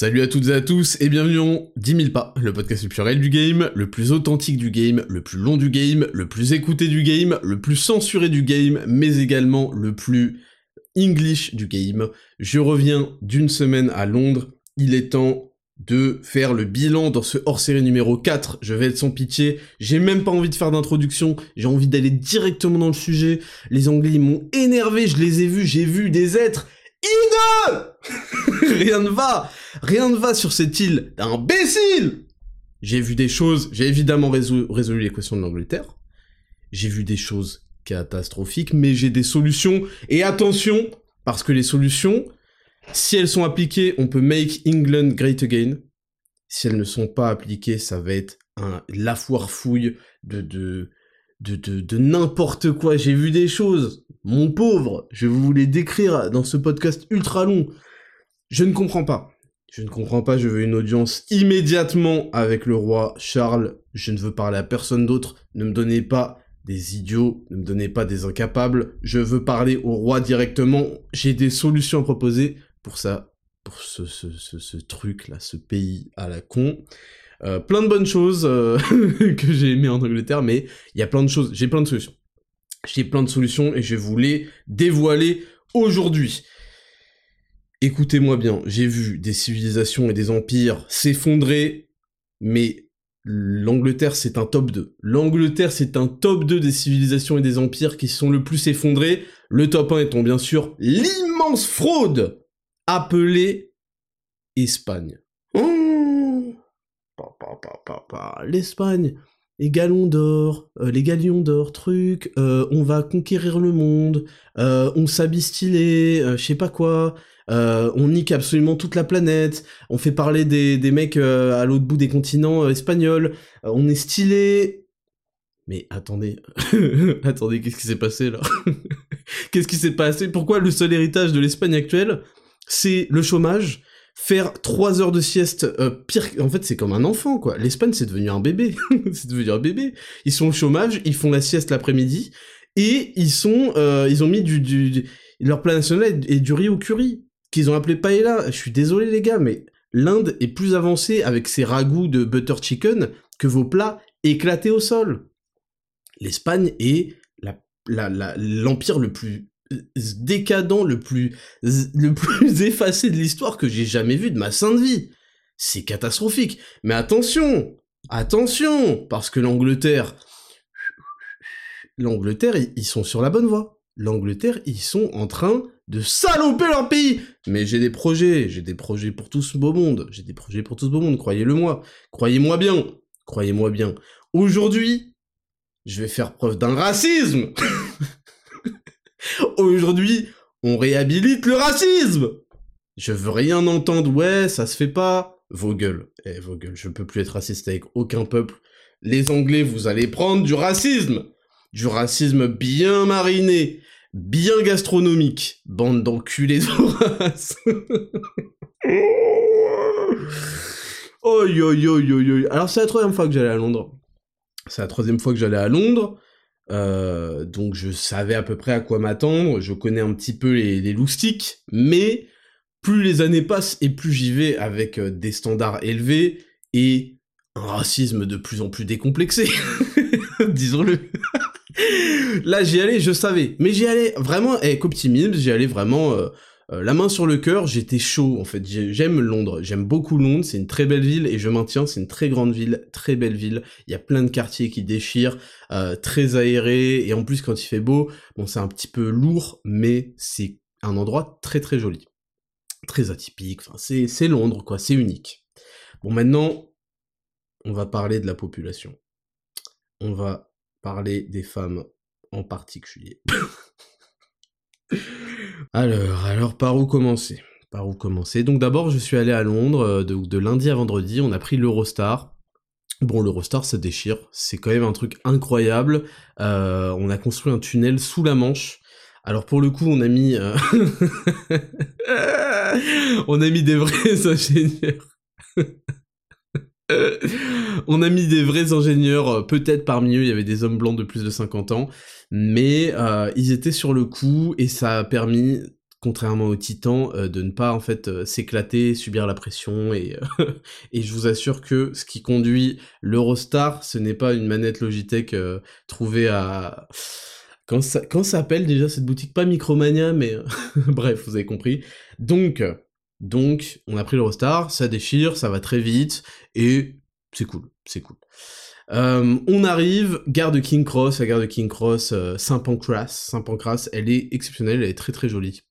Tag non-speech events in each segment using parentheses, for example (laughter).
Salut à toutes et à tous et bienvenue dans 10 000 pas, le podcast le du game, le plus authentique du game, le plus long du game, le plus écouté du game, le plus censuré du game, mais également le plus English du game. Je reviens d'une semaine à Londres, il est temps de faire le bilan dans ce hors-série numéro 4, je vais être sans pitié, j'ai même pas envie de faire d'introduction, j'ai envie d'aller directement dans le sujet, les anglais m'ont énervé, je les ai vus, j'ai vu des êtres (laughs) Rien ne va. Rien ne va sur cette île d'imbéciles J'ai vu des choses, j'ai évidemment résolu l'équation de l'Angleterre, j'ai vu des choses catastrophiques, mais j'ai des solutions, et attention, parce que les solutions, si elles sont appliquées, on peut make England great again, si elles ne sont pas appliquées, ça va être un la foire fouille de, de, de, de n'importe quoi, j'ai vu des choses mon pauvre, je vous les décrire dans ce podcast ultra long. Je ne comprends pas. Je ne comprends pas, je veux une audience immédiatement avec le roi Charles. Je ne veux parler à personne d'autre. Ne me donnez pas des idiots, ne me donnez pas des incapables. Je veux parler au roi directement. J'ai des solutions à proposer pour ça, pour ce, ce, ce, pays à la con. Euh, plein de bonnes choses euh, (laughs) que j'ai aimé en Angleterre, mais il y a plein de choses, j'ai plein de solutions. J'ai plein de solutions et je vais vous les dévoiler aujourd'hui. Écoutez-moi bien, j'ai vu des civilisations et des empires s'effondrer, mais l'Angleterre c'est un top 2. L'Angleterre c'est un top 2 des civilisations et des empires qui sont le plus effondrés. Le top 1 étant bien sûr l'immense fraude appelée Espagne. Oh L'Espagne, les galons d'or, euh, les galions d'or, truc, euh, on va conquérir le monde, euh, on s'habille stylé, je sais pas quoi, on nique absolument toute la planète, on fait parler des, des mecs à l'autre bout des continents espagnols, on est stylé. Mais attendez, (laughs) attendez, qu'est-ce qui s'est passé là? (laughs) Qu'est-ce qui s'est passé? Pourquoi le seul héritage de l'Espagne actuelle, c'est le chômage? Faire trois heures de sieste euh, pire en fait c'est comme un enfant quoi. l'Espagne c'est devenu un bébé. (laughs) C'est devenu un bébé. Ils sont au chômage ils font la sieste l'après-midi et ils sont euh, ils ont mis du, leur plat national et du riz au curry qu'ils ont appelé paella. Je suis désolé les gars mais l'Inde est plus avancée avec ses ragoûts de butter chicken que vos plats éclatés au sol. l'Espagne est l'empire le plus décadent, le plus, le (laughs) plus effacé de l'histoire que j'ai jamais vu de ma sainte vie. C'est catastrophique. Mais attention, attention, parce que l'Angleterre, l'Angleterre, ils sont sur la bonne voie. L'Angleterre, ils sont en train de saloper leur pays. Mais j'ai des projets, j'ai des projets pour tout ce beau monde. J'ai des projets pour tout ce beau monde, croyez-le moi. Croyez-moi bien. Croyez-moi bien. Aujourd'hui, je vais faire preuve d'un racisme. (laughs) (laughs) Aujourd'hui, on réhabilite le racisme Je veux rien entendre, ouais, ça se fait pas. Vos gueules, eh, vos gueules, je peux plus être raciste avec aucun peuple. Les Anglais, vous allez prendre du racisme Du racisme bien mariné, bien gastronomique. Bande d'enculés de race (laughs) Oi, oi, oi, oi, Alors c'est la troisième fois que j'allais à Londres. C'est la troisième fois que j'allais à Londres. Euh, donc je savais à peu près à quoi m'attendre, je connais un petit peu les, les loustiques, mais plus les années passent et plus j'y vais avec euh, des standards élevés et un racisme de plus en plus décomplexé, (laughs) disons-le. (laughs) Là j'y allais, je savais, mais j'y allais vraiment avec optimisme, j'y allais vraiment euh, euh, la main sur le cœur, j'étais chaud en fait. J'aime Londres, j'aime beaucoup Londres, c'est une très belle ville et je maintiens, c'est une très grande ville, très belle ville. Il y a plein de quartiers qui déchirent, euh, très aérés et en plus quand il fait beau, bon c'est un petit peu lourd, mais c'est un endroit très très joli, très atypique. Enfin c'est Londres quoi, c'est unique. Bon maintenant, on va parler de la population. On va parler des femmes en particulier. (laughs) Alors, alors par où commencer? Par où commencer? Donc d'abord, je suis allé à Londres, euh, de, lundi à vendredi, on a pris l'Eurostar. Bon, l'Eurostar se déchire, c'est quand même un truc incroyable. Euh, on a construit un tunnel sous la Manche. Alors pour le coup, on a mis, euh, (laughs) on a mis des vrais (laughs) ingénieurs. (laughs) on a mis des vrais ingénieurs, peut-être parmi eux il y avait des hommes blancs de plus de 50 ans, mais euh, ils étaient sur le coup et ça a permis contrairement aux titans, euh, de ne pas en fait euh, s'éclater, subir la pression et euh, (laughs) et je vous assure que ce qui conduit l'Eurostar, ce n'est pas une manette Logitech trouvée à quand ça quand ça s'appelle déjà cette boutique pas Micromania mais (laughs) bref, vous avez compris. Donc donc on a pris l'Eurostar, ça déchire, ça va très vite et c'est cool, c'est cool. on arrive, gare de King Cross, la gare de King Cross, Saint-Pancras, Saint-Pancras, elle est exceptionnelle, elle est très très jolie.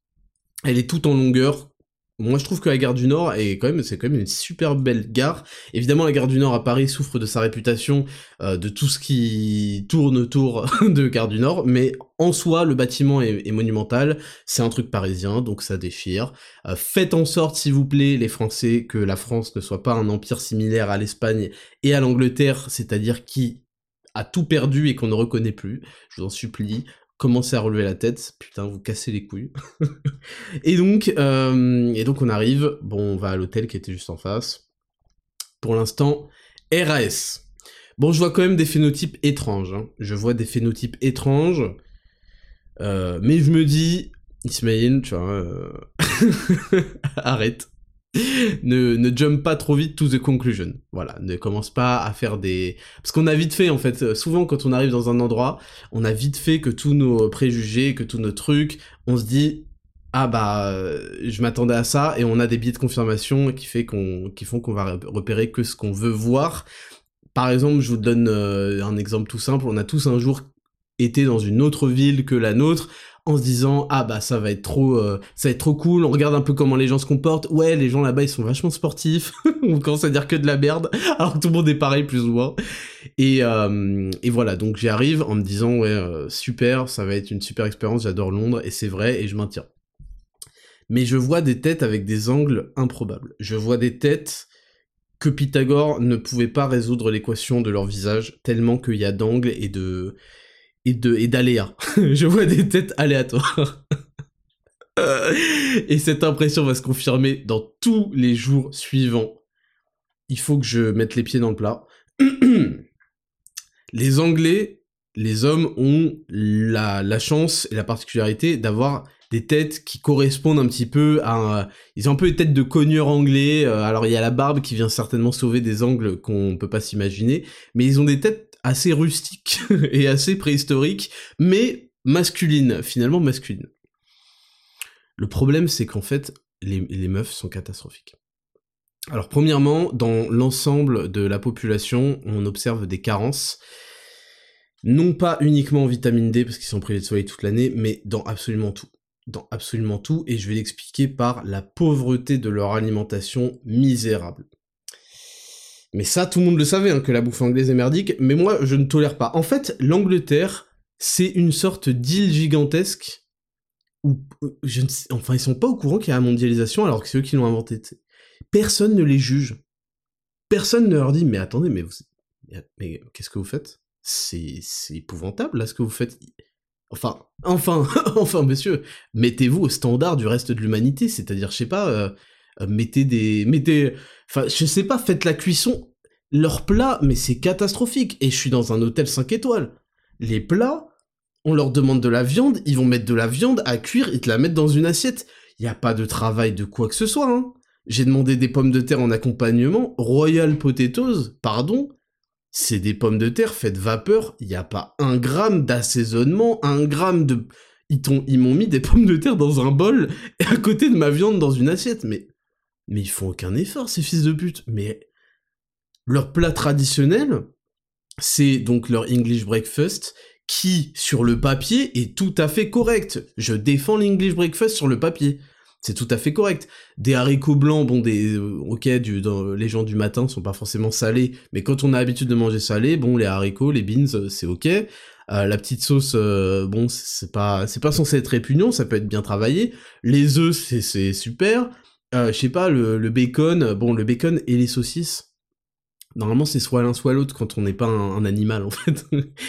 Elle est toute en longueur. Moi, je trouve que la gare du Nord est quand même, c'est quand même une super belle gare. Évidemment, la gare du Nord à Paris souffre de sa réputation, euh, de tout ce qui tourne autour (laughs) de gare du Nord, mais en soi, le bâtiment est, monumental. C'est un truc parisien, donc ça déchire. Euh, faites en sorte, s'il vous plaît, les Français, que la France ne soit pas un empire similaire à l'Espagne et à l'Angleterre, c'est-à-dire qui a tout perdu et qu'on ne reconnaît plus. Je vous en supplie commencez à relever la tête, putain, vous cassez les couilles. (laughs) et donc, euh, et donc on arrive, bon, on va à l'hôtel qui était juste en face. Pour l'instant, RAS. Bon, je vois quand même des phénotypes étranges. Hein. Je vois des phénotypes étranges. Euh, mais je me dis, Ismaël, tu vois, euh... (laughs) arrête ne, ne jump pas trop vite to the conclusion. Voilà, ne commence pas à faire des... Parce qu'on a vite fait, en fait, souvent quand on arrive dans un endroit, on a vite fait que tous nos préjugés, que tous nos trucs, on se dit, ah bah, je m'attendais à ça, et on a des biais de confirmation qui, fait qu'on, qui font qu'on va repérer que ce qu'on veut voir. Par exemple, je vous donne euh, un exemple tout simple, on a tous un jour été dans une autre ville que la nôtre, en se disant ah bah ça va être trop euh, ça va trop cool on regarde un peu comment les gens se comportent. Ouais les gens là-bas ils sont vachement sportifs. (laughs) On commence à dire que de la merde (laughs) alors que tout le monde est pareil plus ou moins. Et, euh, voilà donc j'y arrive en me disant ouais euh, super ça va être une super expérience j'adore Londres et c'est vrai et je maintiens. Mais je vois des têtes avec des angles improbables. Je vois des têtes que Pythagore ne pouvait pas résoudre l'équation de leur visage tellement qu'il y a d'angles et de et de et d'aléas. (laughs) je vois des têtes aléatoires. (laughs) et cette impression va se confirmer dans tous les jours suivants. Il faut que je mette les pieds dans le plat. (clears throat) les Anglais, les hommes ont la, chance et la particularité d'avoir des têtes qui correspondent un petit peu à... Ils ont un peu les têtes de cogneurs anglais, euh, alors il y a la barbe qui vient certainement sauver des angles qu'on peut pas s'imaginer, mais ils ont des têtes assez rustique (laughs) et assez préhistorique, mais masculine, finalement masculine. Le problème, c'est qu'en fait, les, les, meufs sont catastrophiques. Alors, premièrement, dans l'ensemble de la population, on observe des carences, non pas uniquement en vitamine D, parce qu'ils sont privés de soleil toute l'année, mais dans absolument tout. Dans absolument tout, et je vais l'expliquer par la pauvreté de leur alimentation misérable. Mais ça, tout le monde le savait, hein, que la bouffe anglaise est merdique, mais moi, je ne tolère pas. En fait, l'Angleterre, c'est une sorte d'île gigantesque où, euh, je ne enfin, ils sont pas au courant qu'il y a la mondialisation alors que c'est eux qui l'ont inventé. Personne ne les juge. Personne ne leur dit, mais attendez, mais vous, mais qu'est-ce que vous faites? C'est, épouvantable, là, ce que vous faites. Enfin, enfin, (laughs) enfin, monsieur, mettez-vous au standard du reste de l'humanité, c'est-à-dire, je sais pas, euh, mettez des, mettez, enfin, je sais pas, faites la cuisson. Leurs plats, mais c'est catastrophique. Et je suis dans un hôtel 5 étoiles. Les plats, on leur demande de la viande, ils vont mettre de la viande à cuire et te la mettre dans une assiette. Il y a pas de travail de quoi que ce soit, hein. J'ai demandé des pommes de terre en accompagnement, Royal Potatoes, pardon, c'est des pommes de terre faites vapeur, il n'y a pas un gramme d'assaisonnement, un gramme de... Ils m'ont mis des pommes de terre dans un bol et à côté de ma viande dans une assiette, mais mais ils font aucun effort, ces fils de pute. Mais leur plat traditionnel, c'est donc leur English breakfast, qui, sur le papier, est tout à fait correct. Je défends l'English breakfast sur le papier. C'est tout à fait correct. Des haricots blancs, bon, des, euh, ok, du, dans, les gens du matin sont pas forcément salés, mais quand on a l'habitude de manger salé, bon, les haricots, les beans, euh, c'est ok. Euh, la petite sauce, euh, bon, c'est pas, c'est pas censé être répugnant, ça peut être bien travaillé. Les œufs, c'est super. Euh, je sais pas, le, bacon, bon, le bacon et les saucisses. Normalement, c'est soit l'un soit l'autre quand on n'est pas un, animal, en (laughs) fait.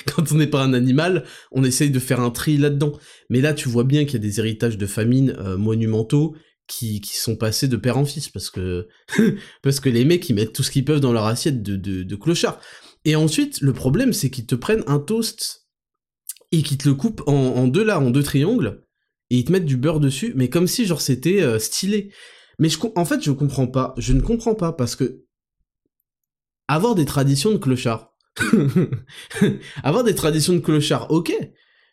quand on n'est pas un animal, on essaye de faire un tri là-dedans. Mais là, tu vois bien qu'il y a des héritages de famine euh, monumentaux qui, sont passés de père en fils, parce que (laughs) parce que les mecs, ils mettent tout ce qu'ils peuvent dans leur assiette de, clochard. Et ensuite, le problème, c'est qu'ils te prennent un toast et qu'ils te le coupent en, en, deux là, en deux triangles, et ils te mettent du beurre dessus, mais comme si genre c'était euh, stylé. Mais je, en fait, je comprends pas. Je ne comprends pas parce que avoir des traditions de clochard. (laughs) avoir des traditions de clochard, ok.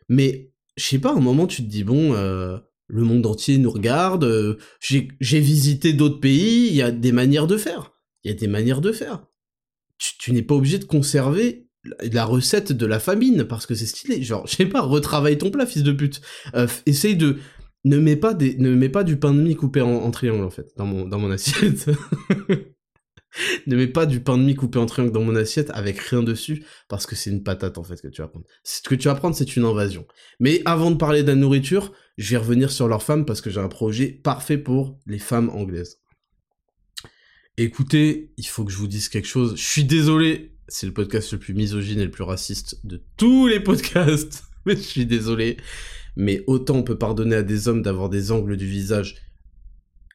Mais, je sais pas, à un moment, tu te dis, bon, euh, le monde entier nous regarde, euh, j'ai visité d'autres pays, il y a des manières de faire. Il y a des manières de faire. Tu, n'es pas obligé de conserver la recette de la famine parce que c'est stylé. Genre, je sais pas, retravaille ton plat, fils de pute. Euh, essaye de ne mets pas du pain de mie coupé en, triangle dans mon assiette. (laughs) ne mets pas du pain de mie coupé en triangle dans mon assiette avec rien dessus, parce que c'est une patate en fait que tu vas prendre. Ce que tu vas prendre, c'est une invasion. Mais avant de parler de la nourriture, je vais revenir sur leurs femmes parce que j'ai un projet parfait pour les femmes anglaises. Écoutez, il faut que je vous dise quelque chose. Je suis désolé, c'est le podcast le plus misogyne et le plus raciste de tous les podcasts. (laughs) Mais je suis désolé. Mais autant on peut pardonner à des hommes d'avoir des angles du visage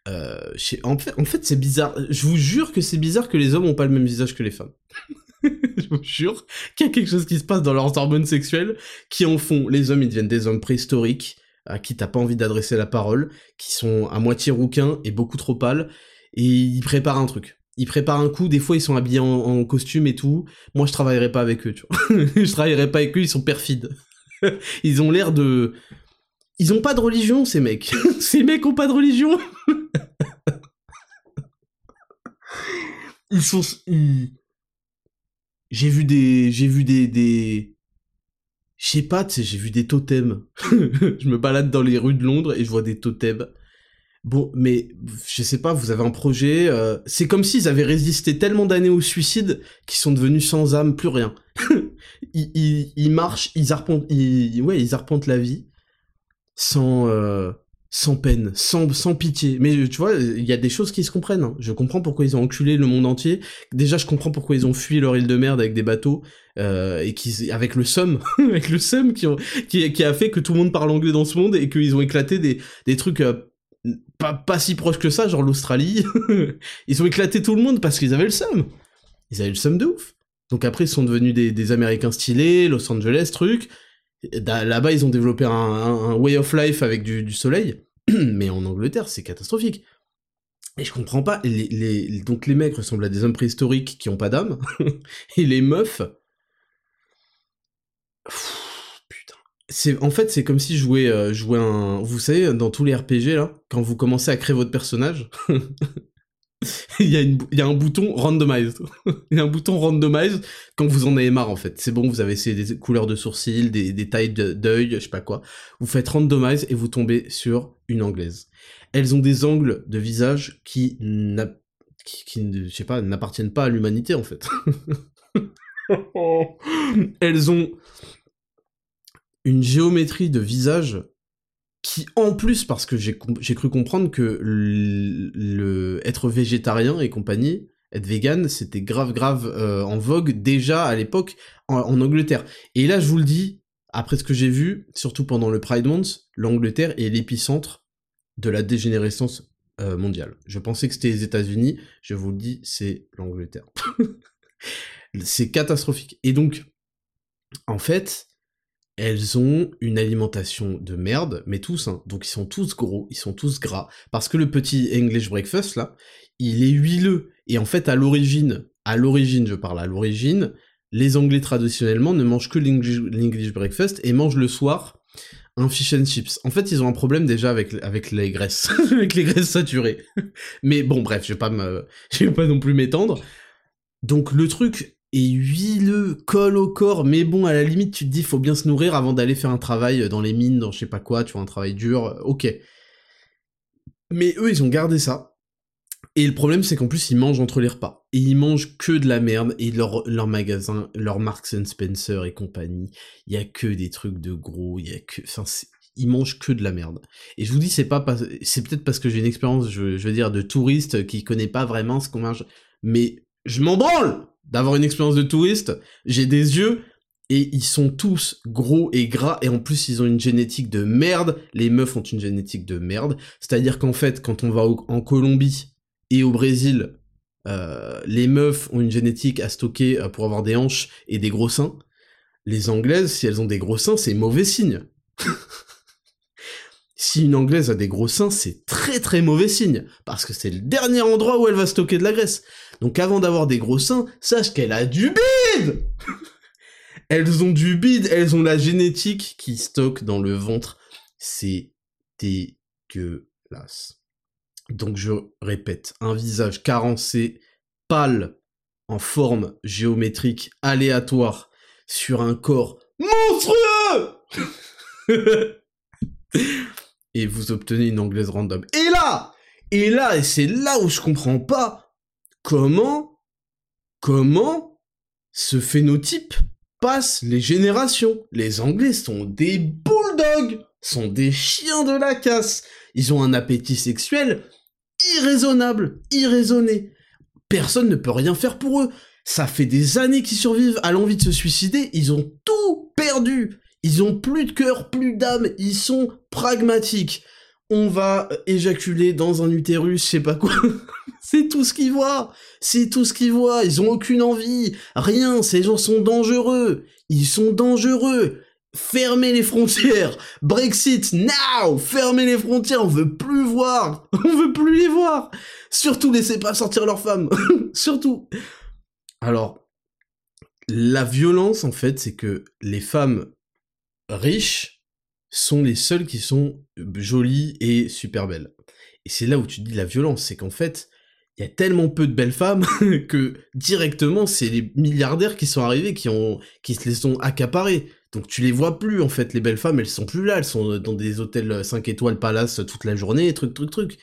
euh, en fait, en fait c'est bizarre. Je vous jure que c'est bizarre que les hommes ont pas le même visage que les femmes. (laughs) je vous jure qu'il y a quelque chose qui se passe dans leurs hormones sexuelles qui en font. Les hommes, ils deviennent des hommes préhistoriques à qui t'as pas envie d'adresser la parole, qui sont à moitié rouquins et beaucoup trop pâles, et ils préparent un truc. Ils préparent un coup, des fois ils sont habillés en, costume et tout. Moi je travaillerai pas avec eux, tu vois. (laughs) je travaillerai pas avec eux, ils sont perfides. (laughs) ils ont l'air de... Ils ont pas de religion, ces mecs. (laughs) ces mecs ont pas de religion. ils sont. J'ai vu des. J'ai vu des. des... Je sais pas, tu sais, j'ai vu des totems. (laughs) je me balade dans les rues de Londres et je vois des totems. Bon, mais je sais pas, vous avez un projet. Euh, c'est comme s'ils avaient résisté tellement d'années au suicide qu'ils sont devenus sans âme, plus rien. (laughs) ils, ils, marchent, ils arpentent, ils, ouais, ils arpentent la vie sans. Euh, sans peine, sans, sans pitié. Mais tu vois, il y a des choses qui se comprennent. Hein. Je comprends pourquoi ils ont enculé le monde entier. Déjà, je comprends pourquoi ils ont fui leur île de merde avec des bateaux euh, et qui, avec le somme, (laughs) avec le somme qui, qui, qui, a fait que tout le monde parle anglais dans ce monde et qu'ils ont éclaté des, des trucs euh, pas, si proches que ça, genre l'Australie. (laughs) ils ont éclaté tout le monde parce qu'ils avaient le somme. Ils avaient le somme de ouf. Donc après, ils sont devenus des, Américains stylés, Los Angeles, truc. Là-bas, ils ont développé un, way of life avec du, soleil, (clears throat) mais en Angleterre, c'est catastrophique. Et je comprends pas. Les, donc les mecs ressemblent à des hommes préhistoriques qui ont pas d'âme, (laughs) et les meufs. C'est en fait c'est comme si je jouais, euh, jouais un. Vous savez dans tous les RPG là, quand vous commencez à créer votre personnage, (laughs) il, y a une, il y a un bouton randomize. (laughs) il y a un bouton randomize quand vous en avez marre en fait. C'est bon, vous avez essayé des couleurs de sourcils, des, des tailles d'œil, je sais pas quoi. Vous faites randomize et vous tombez sur une anglaise. Elles ont des angles de visage qui, qui, qui je sais pas, n'appartiennent pas à l'humanité en fait. (laughs) Elles ont une géométrie de visage qui en plus parce que j'ai cru comprendre que le, être végétarien et compagnie être vegan c'était grave grave euh, en vogue déjà à l'époque en, Angleterre. Et là je vous le dis après ce que j'ai vu surtout pendant le Pride Month l'Angleterre est l'épicentre de la dégénérescence euh, mondiale. Je pensais que c'était les États-Unis je vous le dis c'est l'Angleterre. (laughs) C'est catastrophique. Et donc en fait elles ont une alimentation de merde, mais tous, hein. donc ils sont tous gros, ils sont tous gras, parce que le petit English breakfast là, il est huileux, et en fait à l'origine, à l'origine, je parle à l'origine, les Anglais traditionnellement ne mangent que l'English breakfast et mangent le soir un fish and chips. En fait, ils ont un problème déjà avec, avec les graisses, (laughs) avec les graisses saturées. Mais bon, bref, je vais pas me, (laughs) je vais pas non plus m'étendre. Donc le truc et huileux, colle au corps, mais bon, à la limite, tu te dis, faut bien se nourrir avant d'aller faire un travail dans les mines, dans je sais pas quoi, tu vois, un travail dur, ok. Mais eux, ils ont gardé ça. Et le problème, c'est qu'en plus, ils mangent entre les repas. Et ils mangent que de la merde, et leur, leur magasin, leur Marks Spencer et compagnie, il y a que des trucs de gros, il y a que, enfin, ils mangent que de la merde. Et je vous dis, c'est pas, c'est peut-être parce que j'ai une expérience, je, je veux dire, de touriste qui connaît pas vraiment ce qu'on mange, mais je m'en branle d'avoir une expérience de touriste, j'ai des yeux, et ils sont tous gros et gras, et en plus ils ont une génétique de merde, les meufs ont une génétique de merde, c'est-à-dire qu'en fait, quand on va en Colombie et au Brésil, euh, les meufs ont une génétique à stocker euh, pour avoir des hanches et des gros seins, les anglaises, si elles ont des gros seins, c'est mauvais signe. (laughs) si une anglaise a des gros seins, c'est très très mauvais signe, parce que c'est le dernier endroit où elle va stocker de la graisse. Donc avant d'avoir des gros seins, sache qu'elle a du bide (laughs) elles ont du bide, elles ont la génétique qui stocke dans le ventre. C'est dégueulasse. Donc je répète, un visage carencé, pâle, en forme géométrique aléatoire, sur un corps monstrueux (laughs) (laughs) Et vous obtenez une anglaise random. Et là Et là, et c'est là où je comprends pas comment, comment ce phénotype passent les générations. Les Anglais sont des bulldogs, sont des chiens de la casse. Ils ont un appétit sexuel irraisonnable, irraisonné. Personne ne peut rien faire pour eux. Ça fait des années qu'ils survivent à l'envie de se suicider, ils ont tout perdu. Ils ont plus de cœur, plus d'âme, ils sont pragmatiques. On va éjaculer dans un utérus, je sais pas quoi. (laughs) C'est tout ce qu'ils voient. C'est tout ce qu'ils voient. Ils ont aucune envie. Rien. Ces gens sont dangereux. Ils sont dangereux. Fermez les frontières. Brexit now. Fermez les frontières. On veut plus voir. (laughs) On veut plus les voir. Surtout laissez pas sortir leurs femmes. (laughs) Surtout. Alors, la violence en fait, c'est que les femmes riches sont les seules qui sont jolies et super belles. Et c'est là où tu dis la violence, c'est qu'en fait, il y a tellement peu de belles femmes (laughs) que directement c'est les milliardaires qui sont arrivés qui ont qui se les sont accaparés. Donc tu les vois plus en fait les belles femmes, elles sont plus là, elles sont dans des hôtels 5 étoiles palace toute la journée, truc truc truc.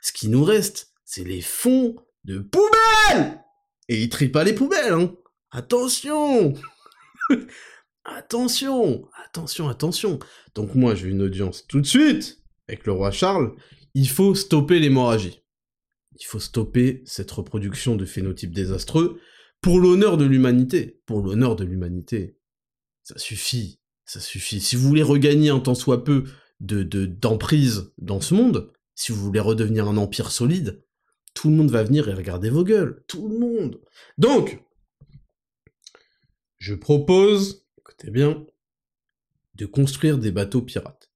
Ce qui nous reste, c'est les fonds de poubelles. Et ils trient pas les poubelles hein. Attention (laughs) Attention, attention, attention. Donc moi, j'ai une audience tout de suite avec le roi Charles. Il faut stopper l'hémorragie. Il faut stopper cette reproduction de phénotypes désastreux pour l'honneur de l'humanité. Pour l'honneur de l'humanité. Ça suffit. Ça suffit. Si vous voulez regagner un tant soit peu de, d'emprise dans ce monde, si vous voulez redevenir un empire solide, tout le monde va venir et regarder vos gueules. Tout le monde. Donc, je propose, écoutez bien, de construire des bateaux pirates.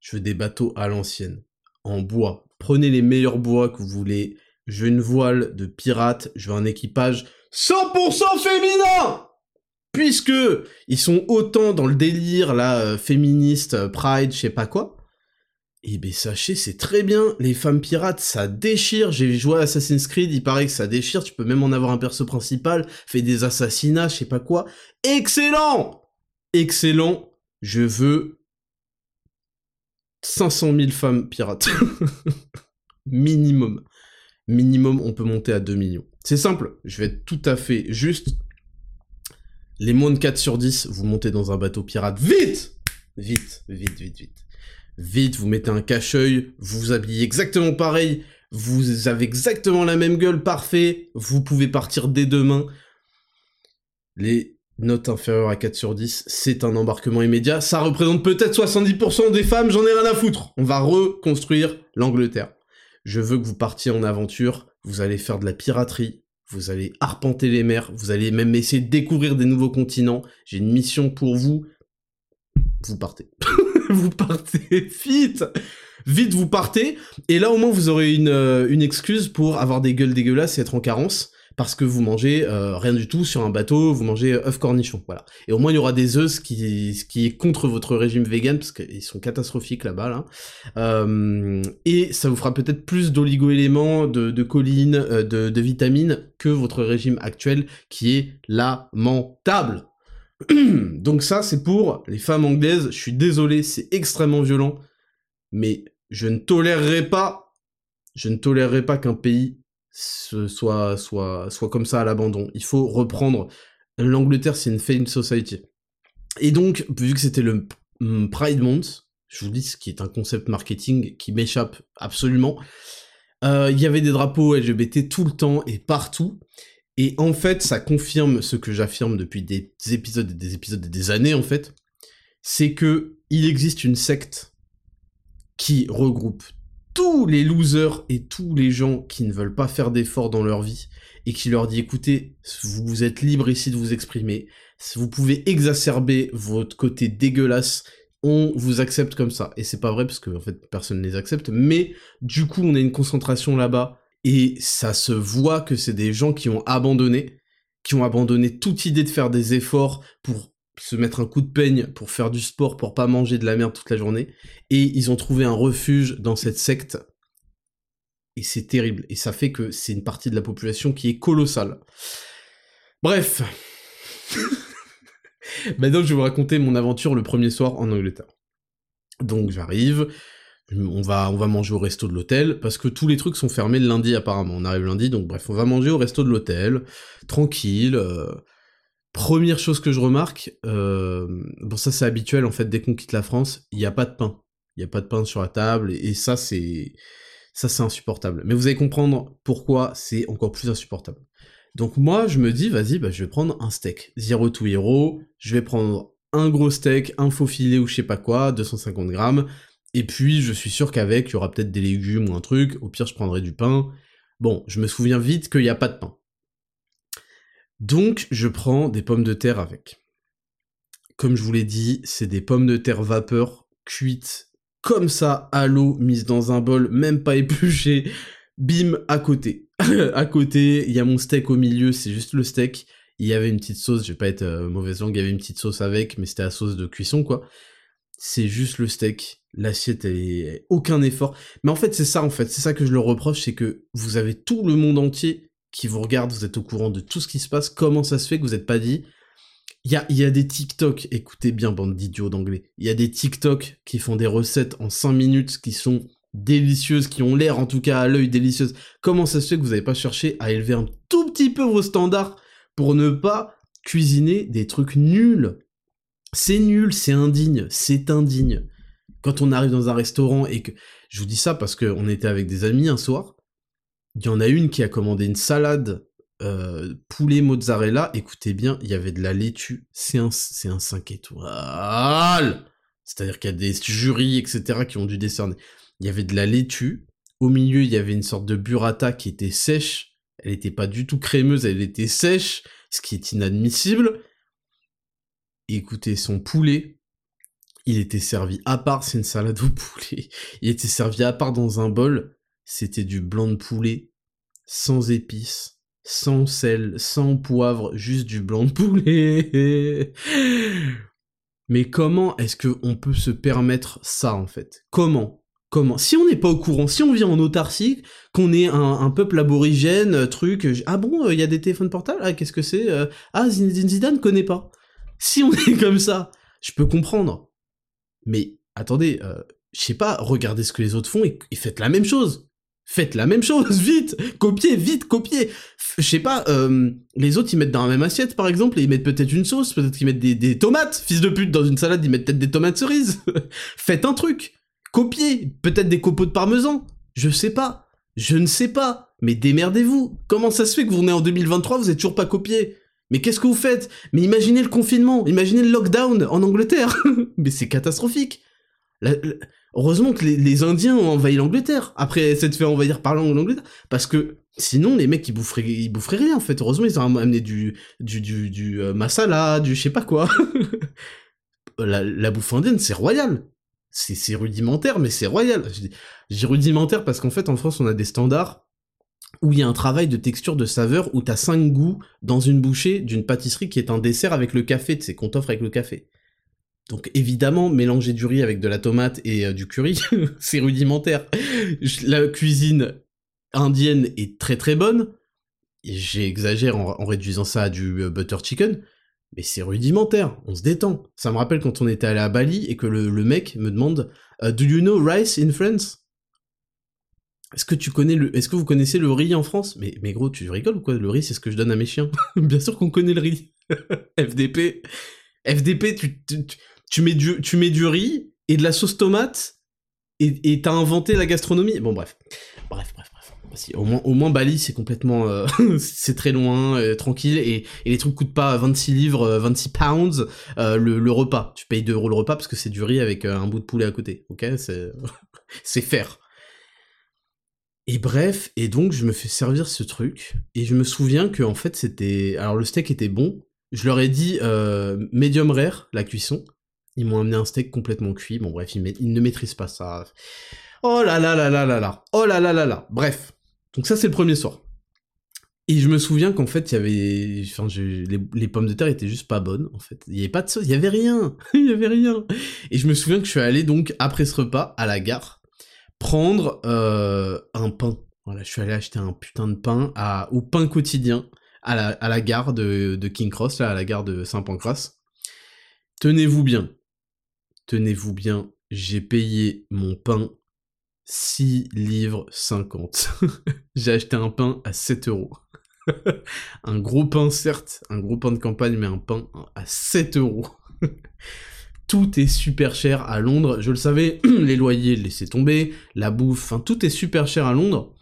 Je veux des bateaux à l'ancienne, en bois, Prenez les meilleurs bois que vous voulez. Je veux une voile de pirate, je veux un équipage 100% féminin Puisque ils sont autant dans le délire, là, euh, féministe, euh, pride, je sais pas quoi. Eh ben sachez, c'est très bien, les femmes pirates, ça déchire. J'ai joué à Assassin's Creed, il paraît que ça déchire, tu peux même en avoir un perso principal, fait des assassinats, je sais pas quoi. Excellent Excellent, je veux 500 000 femmes pirates. (laughs) Minimum. Minimum, on peut monter à 2 millions. C'est simple, je vais être tout à fait juste. Les moins de 4 sur 10, vous montez dans un bateau pirate. Vite Vite, vite, vite, vite. Vite, vous mettez un cache-œil, vous vous habillez exactement pareil, vous avez exactement la même gueule, parfait, vous pouvez partir dès demain. Les note inférieure à 4 sur 10, c'est un embarquement immédiat. Ça représente peut-être 70% des femmes, j'en ai rien à foutre. On va reconstruire l'Angleterre. Je veux que vous partiez en aventure, vous allez faire de la piraterie, vous allez arpenter les mers, vous allez même essayer de découvrir des nouveaux continents. J'ai une mission pour vous. Vous partez. (laughs) vous partez vite Vite, vous partez. Et là, au moins, vous aurez une, euh, excuse pour avoir des gueules dégueulasses et être en carence parce que vous mangez euh, rien du tout sur un bateau, vous mangez œufs cornichons, voilà. Et au moins il y aura des œufs qui, qui est contre votre régime vegan, parce qu'ils sont catastrophiques là-bas, là. Euh, et ça vous fera peut-être plus d'oligo-éléments, de, de euh, de, de vitamines que votre régime actuel, qui est lamentable. (clears throat) Donc ça, c'est pour les femmes anglaises, je suis désolé, c'est extrêmement violent, mais je ne tolérerai pas, je ne tolérerai pas qu'un pays soit, soit, soit comme ça à l'abandon. Il faut reprendre. L'Angleterre, c'est une fame society. Et donc, vu que c'était le Pride Month, je vous dis ce qui est un concept marketing qui m'échappe absolument, euh, il y avait des drapeaux LGBT tout le temps et partout. Et en fait, ça confirme ce que j'affirme depuis des épisodes et des épisodes et des années, en fait. C'est que il existe une secte qui regroupe tous les losers et tous les gens qui ne veulent pas faire d'efforts dans leur vie et qui leur dit écoutez, vous êtes libre ici de vous exprimer, vous pouvez exacerber votre côté dégueulasse, on vous accepte comme ça. Et c'est pas vrai parce que en fait personne ne les accepte, mais du coup on a une concentration là-bas et ça se voit que c'est des gens qui ont abandonné, qui ont abandonné toute idée de faire des efforts pour se mettre un coup de peigne, pour faire du sport, pour pas manger de la merde toute la journée, et ils ont trouvé un refuge dans cette secte. Et c'est terrible. Et ça fait que c'est une partie de la population qui est colossale. Bref. (laughs) Maintenant, je vais vous raconter mon aventure le premier soir en Angleterre. Donc j'arrive, on va, on va manger au resto de l'hôtel, parce que tous les trucs sont fermés lundi apparemment. On arrive lundi, donc bref, on va manger au resto de l'hôtel, tranquille. Euh, première chose que je remarque, euh, bon ça c'est habituel en fait, dès qu'on quitte la France, il n'y a pas de pain. Il n'y a pas de pain sur la table, et, ça c'est... Ça c'est insupportable. Mais vous allez comprendre pourquoi c'est encore plus insupportable. Donc moi je me dis, vas-y, bah, je vais prendre un steak. Zero to hero, je vais prendre un gros steak, un faux filet ou je sais pas quoi, 250 grammes, et puis, je suis sûr qu'avec, il y aura peut-être des légumes ou un truc. Au pire, je prendrai du pain. Bon, je me souviens vite qu'il n'y a pas de pain. Donc, je prends des pommes de terre avec. Comme je vous l'ai dit, c'est des pommes de terre vapeur cuites comme ça à l'eau, mises dans un bol, même pas épluchées. Bim, à côté. (laughs) à côté, il y a mon steak au milieu, c'est juste le steak. Il y avait une petite sauce, je vais pas être euh, mauvaise langue, il y avait une petite sauce avec, mais c'était la sauce de cuisson, quoi c'est juste le steak. L'assiette est aucun effort. Mais en fait, c'est ça, en fait. C'est ça que je leur reproche, c'est que vous avez tout le monde entier qui vous regarde, vous êtes au courant de tout ce qui se passe. Comment ça se fait que vous n'êtes pas dit il y a, y a des TikTok, écoutez bien, bande d'idiots d'anglais. Il y a des TikTok qui font des recettes en 5 minutes qui sont délicieuses, qui ont l'air en tout cas à l'œil délicieuses. Comment ça se fait que vous n'avez pas cherché à élever un tout petit peu vos standards pour ne pas cuisiner des trucs nuls? C'est nul, c'est indigne, c'est indigne. Quand on arrive dans un restaurant et que... Je vous dis ça parce qu'on était avec des amis un soir, il y en a une qui a commandé une salade euh, poulet mozzarella, écoutez bien, il y avait de la laitue, c'est un, c'est un 5 étoiles. C'est-à-dire qu'il y a des jurys, etc., qui ont dû décerner. Il y avait de la laitue, au milieu, il y avait une sorte de burrata qui était sèche, elle n'était pas du tout crémeuse, elle était sèche, ce qui est inadmissible, écoutez, son poulet, il était servi à part, c'est une salade au poulet, il était servi à part dans un bol, c'était du blanc de poulet, sans épices, sans sel, sans poivre, juste du blanc de poulet. (laughs) Mais comment est-ce qu'on peut se permettre ça en fait? Comment? Comment? Si on n'est pas au courant, si on vit en autarcie, qu'on est un, peuple aborigène, truc, ah bon, il y a des téléphones portables, ah qu'est-ce que c'est euh, Ah Zinedine Zidane connaît pas. Si on est comme ça, je peux comprendre. Mais attendez, euh, je sais pas, regardez ce que les autres font et, faites la même chose. Faites la même chose, (laughs) vite Copiez, vite, copiez. Je sais pas, euh, les autres ils mettent dans la même assiette par exemple et ils mettent peut-être une sauce, peut-être qu'ils mettent des, tomates, fils de pute, dans une salade ils mettent peut-être des tomates cerises. (laughs) Faites un truc. Copiez Peut-être des copeaux de parmesan. Je sais pas. Je ne sais pas. Mais démerdez-vous. Comment ça se fait que vous venez en 2023, vous êtes toujours pas copié? Mais qu'est-ce que vous faites? Mais imaginez le confinement, imaginez le lockdown en Angleterre. (laughs) Mais c'est catastrophique. Heureusement que les, Indiens ont envahi l'Angleterre après s'être fait envahir par l'Angleterre, parce que sinon les mecs ils boufferaient, ils boufferaient rien en fait. Heureusement ils ont amené du du du, euh, masala, du je sais pas quoi. (laughs) la, la bouffe indienne c'est royal. C'est rudimentaire mais c'est royal. Dis rudimentaire parce qu'en fait en France on a des standards où il y a un travail de texture, de saveur, où t'as cinq goûts dans une bouchée d'une pâtisserie qui est un dessert avec le café, tu sais, qu'on t'offre avec le café. Donc évidemment, mélanger du riz avec de la tomate et euh, du curry, (laughs) c'est rudimentaire. La cuisine indienne est très très bonne. J'exagère en, réduisant ça à du euh, butter chicken, mais c'est rudimentaire, on se détend. Ça me rappelle quand on était allé à Bali et que le, mec me demande euh, Do you know rice in France? Est-ce que tu connais le, est-ce que vous connaissez le riz en France mais, mais gros, tu rigoles ou quoi? Le riz, c'est ce que je donne à mes chiens. (laughs) Bien sûr qu'on connaît le riz. (laughs) FDP. FDP, tu, tu, mets du, tu mets du riz et de la sauce tomate et t'as inventé la gastronomie. Bon, bref. Bref, bref, bref. au moins, au moins Bali, c'est complètement, euh, (laughs) c'est très loin, euh, tranquille, et, et, les trucs coûtent pas 26 livres, 26 pounds le, le, repas. Tu payes 2 euros le repas parce que c'est du riz avec un bout de poulet à côté, ok? (laughs) C'est, faire. Et bref, et donc je me fais servir ce truc, et je me souviens que en fait c'était, alors le steak était bon. Je leur ai dit euh, medium rare la cuisson. Ils m'ont amené un steak complètement cuit. Bon bref, ils, ne maîtrisent pas ça. Oh là là là là là là. Oh là là là là. Bref. Donc ça c'est le premier soir. Et je me souviens qu'en fait, il y avait, les, pommes de terre étaient juste pas bonnes, en fait. Il y avait pas de sauce, il y avait rien, (laughs) il y avait rien. Et je me souviens que je suis allé donc après ce repas à la gare prendre euh, un pain. Voilà, je suis allé acheter un putain de pain au pain quotidien à la, à la gare de, de King Cross, là, à la gare de Saint-Pancras. Tenez-vous bien, tenez-vous bien, j'ai payé mon pain 6 livres 50. (laughs) J'ai acheté un pain à 7 euros. (laughs) un gros pain, certes, un gros pain de campagne, mais un pain à 7 euros. (laughs) tout est super cher à Londres. Je le savais, (clears throat) les loyers, laissez tomber, la bouffe, enfin, tout est super cher à Londres.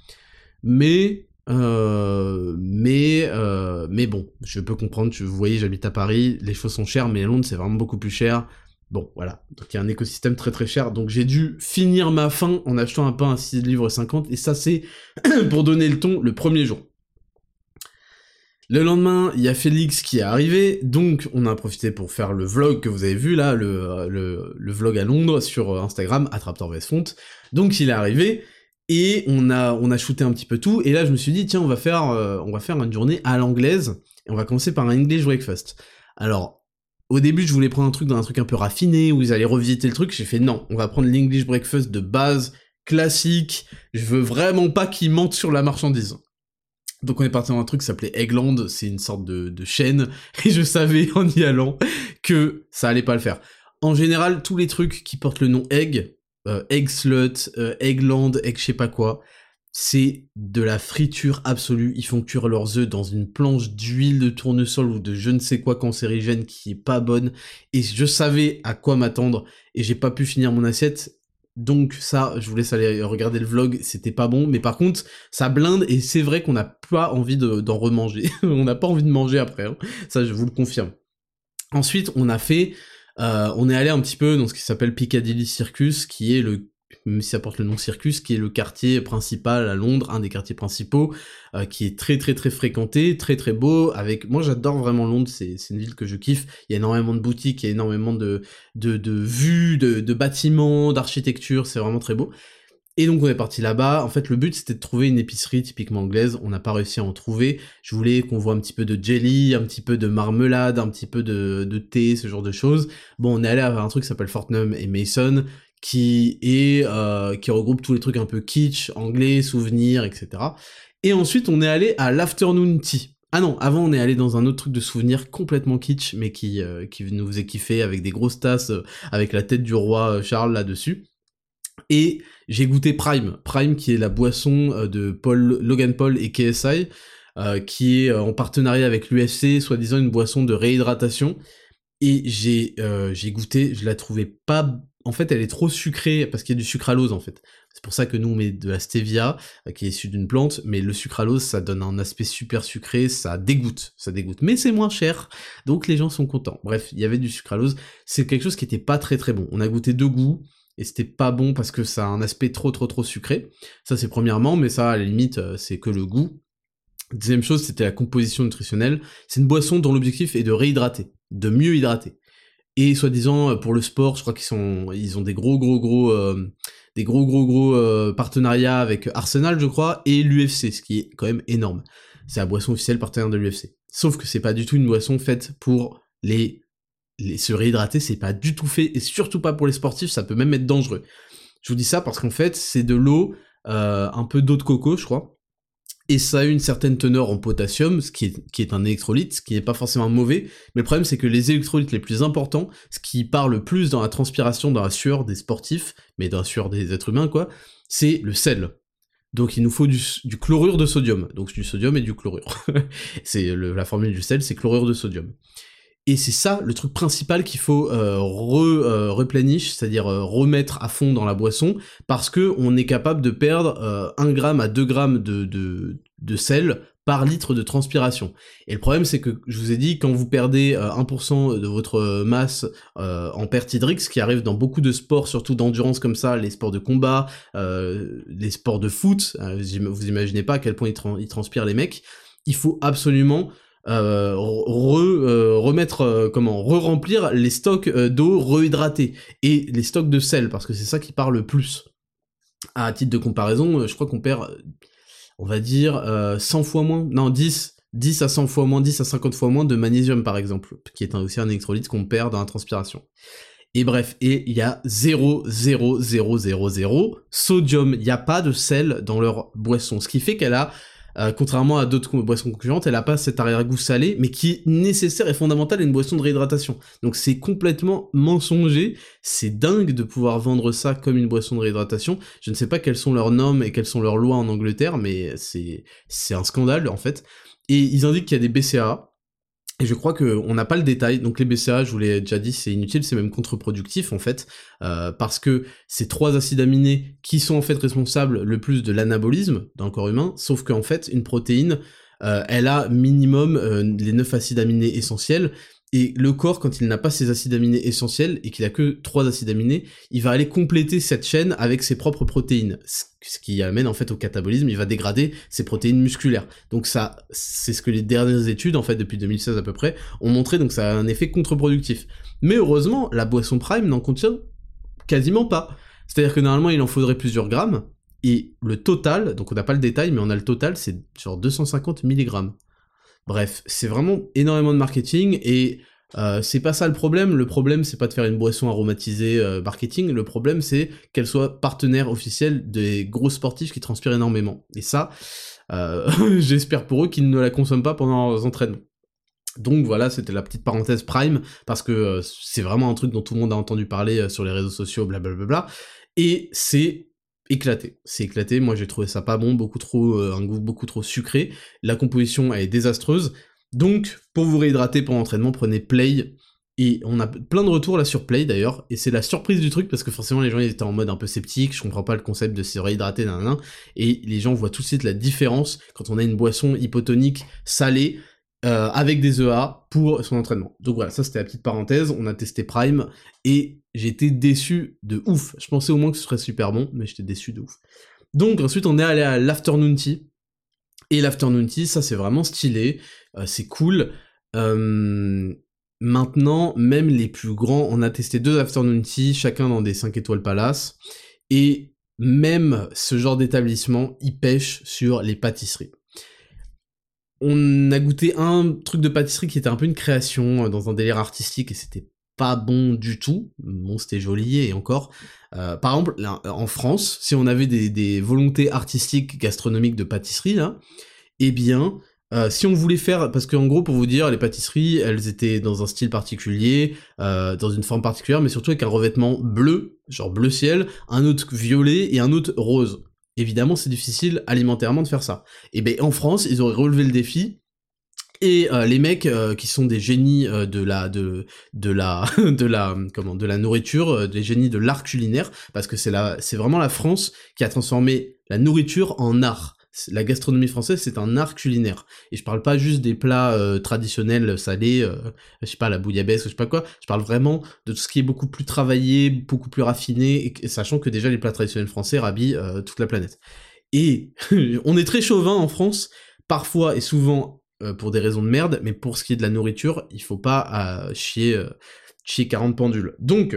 Mais, euh, mais, euh, mais bon, je peux comprendre. Vous voyez, j'habite à Paris, les choses sont chères, mais à Londres, c'est vraiment beaucoup plus cher. Bon, voilà. Donc il y a un écosystème très très cher. Donc j'ai dû finir ma fin en achetant un pain à 6 livres 50. Et ça, c'est (clears throat) pour donner le ton le premier jour. Le lendemain, il y a Félix qui est arrivé, donc on a profité pour faire le vlog que vous avez vu là, le, vlog à Londres sur Instagram, Attraptor Font. Donc il est arrivé, et on a, on shooté un petit peu tout, et là je me suis dit, tiens, on va faire, euh, on va faire une journée à l'anglaise, et on va commencer par un English breakfast. Alors, au début, je voulais prendre un truc dans un truc un peu raffiné, où ils allaient revisiter le truc, j'ai fait non, on va prendre l'English breakfast de base, classique, je veux vraiment pas qu'ils mentent sur la marchandise. Donc on est parti dans un truc qui s'appelait Eggland, c'est une sorte de, chaîne, (laughs) et je savais en y allant que ça allait pas le faire. En général, tous les trucs qui portent le nom Egg, euh, Egg Slut, euh, Eggland, Egg je sais pas quoi, c'est de la friture absolue. Ils font cuire leurs œufs dans une planche d'huile de tournesol ou de je ne sais quoi cancérigène qui est pas bonne. Et je savais à quoi m'attendre et j'ai pas pu finir mon assiette. Donc ça, je vous laisse aller regarder le vlog, c'était pas bon, mais par contre, ça blinde et c'est vrai qu'on n'a pas envie d'en remanger. (laughs) on n'a pas envie de manger après, hein. ça je vous le confirme. Ensuite, on a fait, euh, on est allé un petit peu dans ce qui s'appelle Piccadilly Circus, qui est le même si ça porte le nom Circus, qui est le quartier principal à Londres, un des quartiers principaux, euh, qui est très très très fréquenté, très très beau, avec... Moi j'adore vraiment Londres, c'est une ville que je kiffe, il y a énormément de boutiques, il y a énormément de, de, de vues, de, de bâtiments, d'architecture, c'est vraiment très beau. Et donc on est parti là-bas. En fait, le but c'était de trouver une épicerie typiquement anglaise. On n'a pas réussi à en trouver. Je voulais qu'on voit un petit peu de jelly, un petit peu de marmelade, un petit peu de, de thé, ce genre de choses. Bon, on est allé à un truc qui s'appelle Fortnum et Mason, qui est euh, qui regroupe tous les trucs un peu kitsch, anglais, souvenirs, etc. Et ensuite, on est allé à l'afternoon tea. Ah non, avant on est allé dans un autre truc de souvenirs complètement kitsch, mais qui euh, qui nous faisait kiffer avec des grosses tasses, euh, avec la tête du roi Charles là-dessus. Et j'ai goûté Prime, Prime qui est la boisson de Paul Logan Paul et KSI, qui est en partenariat avec l'UFC, soi-disant une boisson de réhydratation. Et j'ai j'ai goûté, je la trouvais pas en fait, elle est trop sucrée parce qu'il y a du sucralose en fait. C'est pour ça que nous on met de la stevia euh, qui est issue d'une plante, mais le sucralose ça donne un aspect super sucré, ça dégoûte, ça dégoûte. Mais c'est moins cher, donc les gens sont contents. Bref, il y avait du sucralose, c'est quelque chose qui était pas très très bon. On a goûté deux goûts et c'était pas bon parce que ça a un aspect trop trop trop sucré. Ça c'est premièrement, mais ça à la limite euh, c'est que le goût. Deuxième chose, c'était la composition nutritionnelle. C'est une boisson dont l'objectif est de réhydrater, de mieux hydrater. Et soi-disant euh, pour le sport, je crois qu'ils sont, ils ont des gros gros gros, euh, des gros gros gros euh, partenariats avec Arsenal, je crois, et l'UFC, ce qui est quand même énorme. C'est la boisson officielle partenaire de l'UFC. Sauf que c'est pas du tout une boisson faite pour les, les se réhydrater, c'est pas du tout fait, et surtout pas pour les sportifs, ça peut même être dangereux. Je vous dis ça parce qu'en fait, c'est de l'eau, un peu d'eau de coco, je crois, et ça a une certaine teneur en potassium, ce qui est, un électrolyte, ce qui n'est pas forcément mauvais, mais le problème c'est que les électrolytes les plus importants, ce qui part le plus dans la transpiration, dans la sueur des sportifs, mais dans la sueur des êtres humains quoi, c'est le sel. Donc il nous faut du, chlorure de sodium, donc du sodium et du chlorure. (laughs) c'est la formule du sel, c'est chlorure de sodium. Et c'est ça le truc principal qu'il faut euh, re, euh, c'est-à-dire euh, remettre à fond dans la boisson, parce que on est capable de perdre 1 gramme à 2 grammes de sel par litre de transpiration. Et le problème, c'est que je vous ai dit, quand vous perdez 1% de votre masse en perte hydrique, ce qui arrive dans beaucoup de sports, surtout d'endurance comme ça, les sports de combat, les sports de foot, vous imaginez pas à quel point ils transpirent les mecs, il faut absolument euh, euh, remettre euh, comment re-remplir les stocks d'eau rehydratés et les stocks de sel parce que c'est ça qui part le plus. À titre de comparaison, je crois qu'on perd on va dire 100 fois moins, non 10 10 à 100 fois moins, 10 à 50 fois moins de magnésium par exemple, qui est aussi un électrolyte qu'on perd dans la transpiration. Et bref, et il y a 0, 0, 0, 0, 0 sodium, il n'y a pas de sel dans leur boisson, ce qui fait qu'elle a euh, contrairement à d'autres boissons concurrentes, elle a pas cet arrière-goût salé, mais qui est nécessaire et fondamental à une boisson de réhydratation. Donc c'est complètement mensonger, c'est dingue de pouvoir vendre ça comme une boisson de réhydratation. Je ne sais pas quelles sont leurs normes et quelles sont leurs lois en Angleterre, mais c'est c'est un scandale en fait. Et ils indiquent qu'il y a des BCA, et je crois qu'on n'a pas le détail, donc les BCA, je vous l'ai déjà dit, c'est inutile, c'est même contre-productif en fait, euh, parce que ces trois acides aminés qui sont en fait responsables le plus de l'anabolisme dans le corps humain, sauf qu'en fait, une protéine, euh, elle a minimum euh, les neuf acides aminés essentiels, et le corps, quand il n'a pas ses acides aminés essentiels et qu'il a que trois acides aminés, il va aller compléter cette chaîne avec ses propres protéines, ce qui amène en fait au catabolisme. Il va dégrader ses protéines musculaires. Donc ça, c'est ce que les dernières études, en fait depuis 2016 à peu près, ont montré. Donc ça a un effet contre-productif. Mais heureusement, la boisson Prime n'en contient quasiment pas. C'est-à-dire que normalement, il en faudrait plusieurs grammes. Et le total, donc on n'a pas le détail, mais on a le total, c'est genre 250 mg. Bref, c'est vraiment énormément de marketing et euh, c'est pas ça le problème. Le problème, c'est pas de faire une boisson aromatisée euh, marketing. Le problème, c'est qu'elle soit partenaire officiel des gros sportifs qui transpirent énormément. Et ça, euh, (laughs) j'espère pour eux qu'ils ne la consomment pas pendant leurs entraînements. Donc voilà, c'était la petite parenthèse Prime, parce que c'est vraiment un truc dont tout le monde a entendu parler sur les réseaux sociaux, blablabla. Et c'est éclaté. C'est éclaté, moi j'ai trouvé ça pas bon, beaucoup trop, euh, un goût beaucoup trop sucré. La composition est désastreuse. Donc, pour vous réhydrater pendant l'entraînement, prenez Play. Et on a plein de retours là sur Play d'ailleurs, et c'est la surprise du truc parce que forcément les gens étaient en mode un peu sceptique, je comprends pas le concept de se réhydrater d'un nan, et les gens voient tout de suite la différence quand on a une boisson hypotonique salée euh, avec des EA pour son entraînement. Donc voilà, ça c'était la petite parenthèse, on a testé Prime, et j'étais déçu de ouf. Je pensais au moins que ce serait super bon, mais j'étais déçu de ouf. Donc ensuite on est allé à l'afternoon tea, et l'afternoon tea, ça c'est vraiment stylé, euh, c'est cool. Euh, maintenant, même les plus grands, on a testé deux afternoon tea, chacun dans des 5 étoiles palace, et même ce genre d'établissement, il pêche sur les pâtisseries on a goûté un truc de pâtisserie qui était un peu une création euh, dans un délire artistique et c'était pas bon du tout. Bon, c'était joli et encore. Euh, par exemple, en France, si on avait des, volontés artistiques, gastronomiques de pâtisserie, là, eh bien, euh, si on voulait faire, parce qu'en gros, pour vous dire, les pâtisseries, elles étaient dans un style particulier, dans une forme particulière, mais surtout avec un revêtement bleu, genre bleu ciel, un autre violet et un autre rose évidemment c'est difficile alimentairement de faire ça. Et ben en France, ils auraient relevé le défi et euh, les mecs euh, qui sont des génies euh, de la de de la (laughs) de la comment de la nourriture, des génies de l'art culinaire parce que c'est la c'est vraiment la France qui a transformé la nourriture en art la gastronomie française, c'est un art culinaire. Et je parle pas juste des plats euh, traditionnels salés, euh, je sais pas, la bouillabaisse, je sais pas quoi. Je parle vraiment de tout ce qui est beaucoup plus travaillé, beaucoup plus raffiné, sachant que déjà les plats traditionnels français rhabillent euh, toute la planète. Et (laughs) on est très chauvin en France, parfois et souvent pour des raisons de merde, mais pour ce qui est de la nourriture, il faut pas chier, chier 40 pendules. Donc,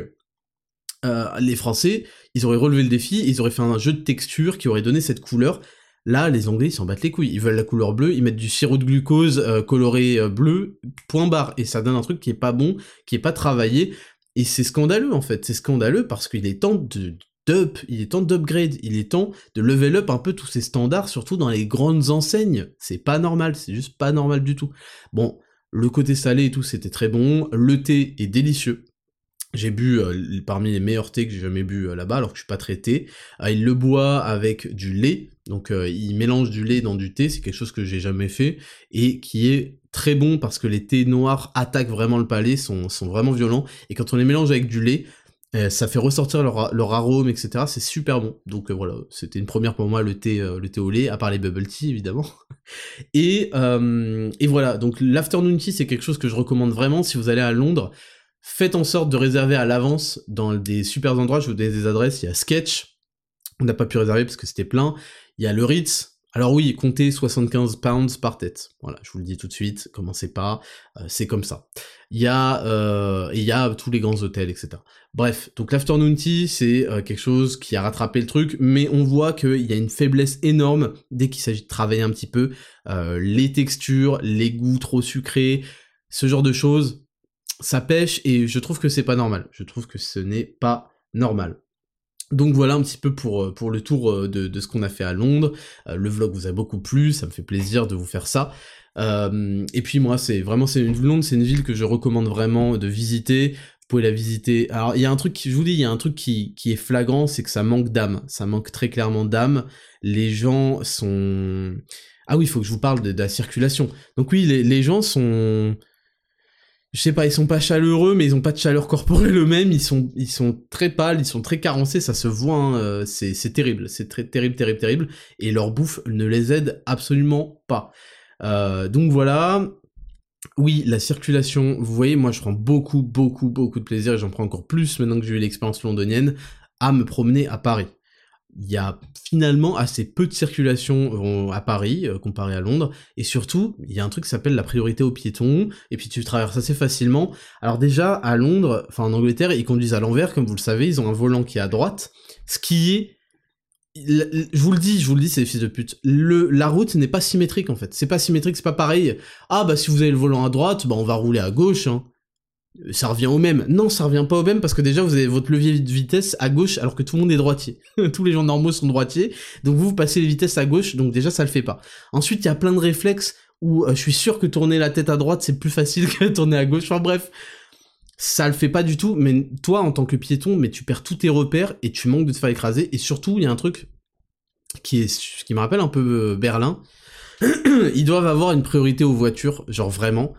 les Français, ils auraient relevé le défi, ils auraient fait un jeu de texture qui aurait donné cette couleur Là, les Anglais, ils s'en battent les couilles. Ils veulent la couleur bleue, ils mettent du sirop de glucose euh, coloré euh, bleu, point barre. Et ça donne un truc qui est pas bon, qui est pas travaillé. Et c'est scandaleux, en fait. C'est scandaleux parce qu'il est temps de d'up, il est temps d'upgrade, il est temps de level up un peu tous ces standards, surtout dans les grandes enseignes. C'est pas normal, c'est juste pas normal du tout. Bon, le côté salé et tout, c'était très bon. Le thé est délicieux. J'ai bu euh, parmi les meilleurs thés que j'ai jamais bu là-bas, alors que je suis pas traité. il le boit avec du lait, Donc ils mélangent du lait dans du thé, c'est quelque chose que j'ai jamais fait et qui est très bon parce que les thés noirs attaquent vraiment le palais, sont, vraiment violents et quand on les mélange avec du lait, euh, ça fait ressortir leur, arôme, etc. C'est super bon. Donc euh, voilà, c'était une première pour moi le thé, euh, le thé au lait, à part les bubble tea évidemment. (laughs) Et, et voilà, donc l'afternoon tea c'est quelque chose que je recommande vraiment si vous allez à Londres. Faites en sorte de réserver à l'avance dans des super endroits. Je vous donne des adresses. Il y a Sketch, on n'a pas pu réserver parce que c'était plein. Il y a le Ritz, alors oui, comptez 75 pounds par tête. Voilà, je vous le dis tout de suite, commencez pas, euh, c'est comme ça. Il y a, euh, il y a tous les grands hôtels, etc. Bref, donc l'afternoon tea, c'est euh, quelque chose qui a rattrapé le truc, mais on voit qu'il y a une faiblesse énorme dès qu'il s'agit de travailler un petit peu. les textures, les goûts trop sucrés, ce genre de choses, ça pêche et je trouve que c'est pas normal. Je trouve que ce n'est pas normal. Donc voilà un petit peu pour, euh, pour le tour euh, de, de ce qu'on a fait à Londres. Euh, le vlog vous a beaucoup plu, ça me fait plaisir de vous faire ça. et puis moi, c'est vraiment, c'est une Londres, c'est une ville que je recommande vraiment de visiter. Vous pouvez la visiter. Alors il y a un truc, je vous dis, il y a un truc qui, qui est flagrant, c'est que ça manque d'âme. Ça manque très clairement d'âme. Les gens sont... Ah oui, il faut que je vous parle de, la circulation. Donc oui, les gens sont je sais pas, ils sont pas chaleureux, mais ils ont pas de chaleur corporelle eux-mêmes, ils sont, ils sont très pâles, ils sont très carencés, ça se voit, hein, euh, c'est, c'est terrible, c'est très terrible, terrible, terrible, et leur bouffe ne les aide absolument pas. Euh, donc voilà, oui, la circulation, vous voyez, moi je prends beaucoup, beaucoup, beaucoup de plaisir, et j'en prends encore plus maintenant que j'ai eu l'expérience londonienne, à me promener à Paris il y a finalement assez peu de circulation à Paris euh, comparé à Londres et surtout il y a un truc qui s'appelle la priorité aux piétons et puis tu traverses assez facilement alors déjà à Londres enfin en Angleterre ils conduisent à l'envers comme vous le savez ils ont un volant qui est à droite ce qui est je vous le dis, je vous le dis, c'est des fils de pute. Le, la route n'est pas symétrique en fait. C'est pas symétrique, c'est pas pareil. Ah bah si vous avez le volant à droite, bah on va rouler à gauche. Hein ça revient au même. Non, ça revient pas au même parce que déjà vous avez votre levier de vitesse à gauche alors que tout le monde est droitier. (laughs) Tous les gens normaux sont droitiers, donc vous, vous passez les vitesses à gauche, donc déjà ça le fait pas. Ensuite, il y a plein de réflexes où euh, je suis sûr que tourner la tête à droite c'est plus facile (laughs) que tourner à gauche. Enfin bref, ça le fait pas du tout. Mais toi, en tant que piéton, mais tu perds tous tes repères et tu manques de te faire écraser. Et surtout, il y a un truc qui est qui me rappelle un peu euh, Berlin. (clears throat) Ils doivent avoir une priorité aux voitures, genre vraiment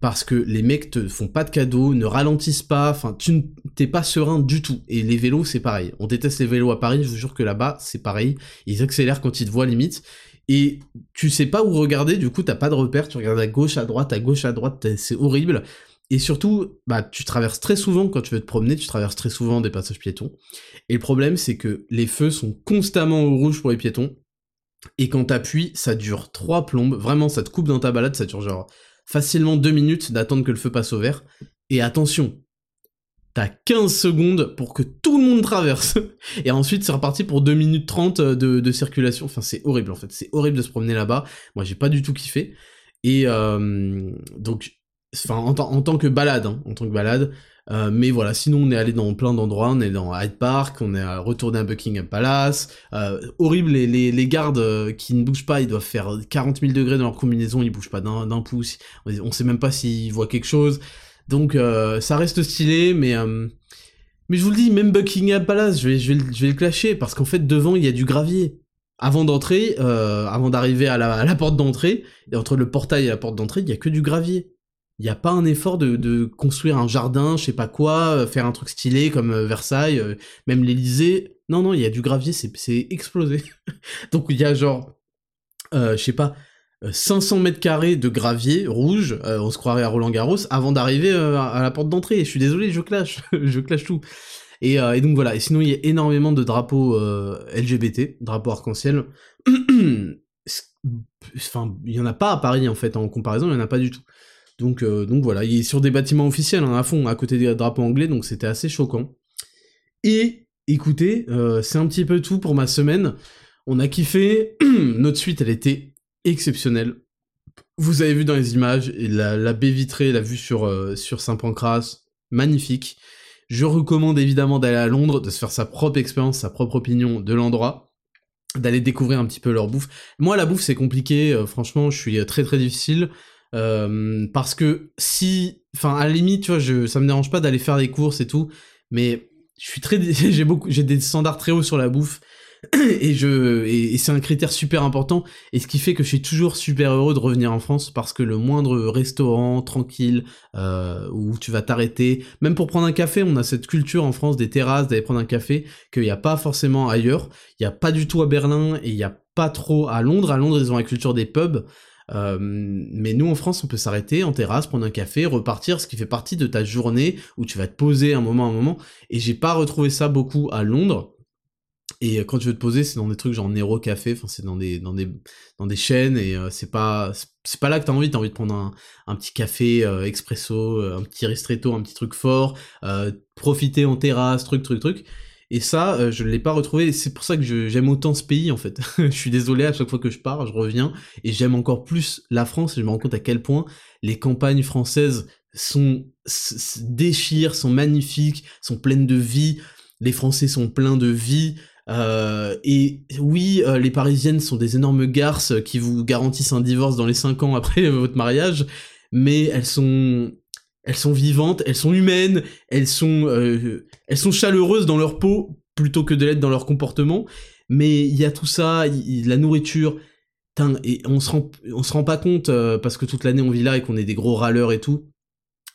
parce que les mecs te font pas de cadeaux, ne ralentissent pas, enfin tu t'es pas serein du tout. Et les vélos c'est pareil. On déteste les vélos à Paris, je vous jure que là-bas c'est pareil. Ils accélèrent quand ils te voient limite. Et tu sais pas où regarder, du coup t'as pas de repère, tu regardes à gauche, à droite, à gauche, à droite, c'est horrible. Et surtout, bah tu traverses très souvent quand tu veux te promener, tu traverses très souvent des passages piétons. Et le problème c'est que les feux sont constamment au rouge pour les piétons. Et quand t'appuies, ça dure trois plombes, vraiment ça te coupe dans ta balade, ça dure genre facilement deux minutes d'attendre que le feu passe au vert. Et attention, t'as 15 secondes pour que tout le monde traverse. (laughs) Et ensuite, c'est reparti pour 2 minutes 30 de, circulation. Enfin, c'est horrible en fait. C'est horrible de se promener là-bas. Moi, j'ai pas du tout kiffé. Et euh, donc, enfin, en, tant que balade, hein, en tant que balade, euh, mais voilà, sinon on est allé dans plein d'endroits, on est dans Hyde Park, on est retourné à Buckingham Palace. Euh, horrible, les, les, les, gardes euh, qui ne bougent pas, ils doivent faire 40 000 degrés dans leur combinaison, ils bougent pas d'un pouce. On sait même pas s'ils voient quelque chose. Donc ça reste stylé, mais mais je vous le dis, même Buckingham Palace, je vais je vais, je vais le clasher parce qu'en fait devant il y a du gravier. Avant d'entrer, avant d'arriver à la, à la porte d'entrée, et entre le portail et la porte d'entrée, il y a que du gravier. Il n'y a pas un effort de, construire un jardin, je sais pas quoi, euh, faire un truc stylé comme euh, Versailles, euh, même l'Elysée. Non, non, il y a du gravier, c'est explosé. (laughs) Donc il y a genre, euh, je sais pas, 500 mètres carrés de gravier rouge, on se croirait à Roland Garros, avant d'arriver à la porte d'entrée. Je suis désolé, je clash, (laughs) je clash tout. Et, donc voilà, et sinon il y a énormément de drapeaux LGBT, drapeaux arc-en-ciel. (clears throat) enfin, il y en a pas à Paris en fait, en comparaison, il y en a pas du tout. Donc, euh, donc voilà, il est sur des bâtiments officiels hein, à fond, à côté des drapeaux anglais, donc c'était assez choquant. Et écoutez, euh, c'est un petit peu tout pour ma semaine. On a kiffé, (clears throat) notre suite elle était exceptionnelle. Vous avez vu dans les images, la, baie vitrée, la vue sur, euh, sur Saint-Pancras, magnifique. Je recommande évidemment d'aller à Londres, de se faire sa propre expérience, sa propre opinion de l'endroit, d'aller découvrir un petit peu leur bouffe. Moi la bouffe c'est compliqué, franchement je suis très très difficile. Euh, parce que si, enfin, à la limite, tu vois, je, ça me dérange pas d'aller faire des courses et tout, mais je suis très, (laughs) j'ai beaucoup, j'ai des standards très hauts sur la bouffe. (clears throat) et je et, c'est un critère super important et ce qui fait que je suis toujours super heureux de revenir en France parce que le moindre restaurant tranquille euh, où tu vas t'arrêter même pour prendre un café on a cette culture en France des terrasses d'aller prendre un café qu'il n'y a pas forcément ailleurs il n'y a pas du tout à Berlin et il n'y a pas trop à Londres à Londres ils ont la culture des pubs euh, mais nous en France, on peut s'arrêter en terrasse, prendre un café, repartir, ce qui fait partie de ta journée où tu vas te poser un moment, un moment. Et j'ai pas retrouvé ça beaucoup à Londres. Et euh, quand tu veux te poser, c'est dans des trucs genre Nero Café, enfin c'est dans des dans des dans des chaînes et euh, c'est pas c'est pas là que t'as envie, t'as envie de prendre un, petit café euh, expresso, un petit ristretto, un petit truc fort, profiter en terrasse, truc truc truc. Et ça, je ne l'ai pas retrouvé. C'est pour ça que j'aime autant ce pays en fait. (laughs) je suis désolé à chaque fois que je pars, je reviens et j'aime encore plus la France. Et je me rends compte à quel point les campagnes françaises sont déchirent, sont magnifiques, sont pleines de vie. Les Français sont pleins de vie. Euh, et oui, euh, les Parisiennes sont des énormes garces qui vous garantissent un divorce dans les 5 ans après (laughs) votre mariage, mais elles sont elles sont vivantes, elles sont humaines, elles sont euh, elles sont chaleureuses dans leur peau plutôt que de l'être dans leur comportement. Mais il y a tout ça, la nourriture, et on se rend on se rend pas compte parce que toute l'année on vit là et qu'on est des gros râleurs et tout.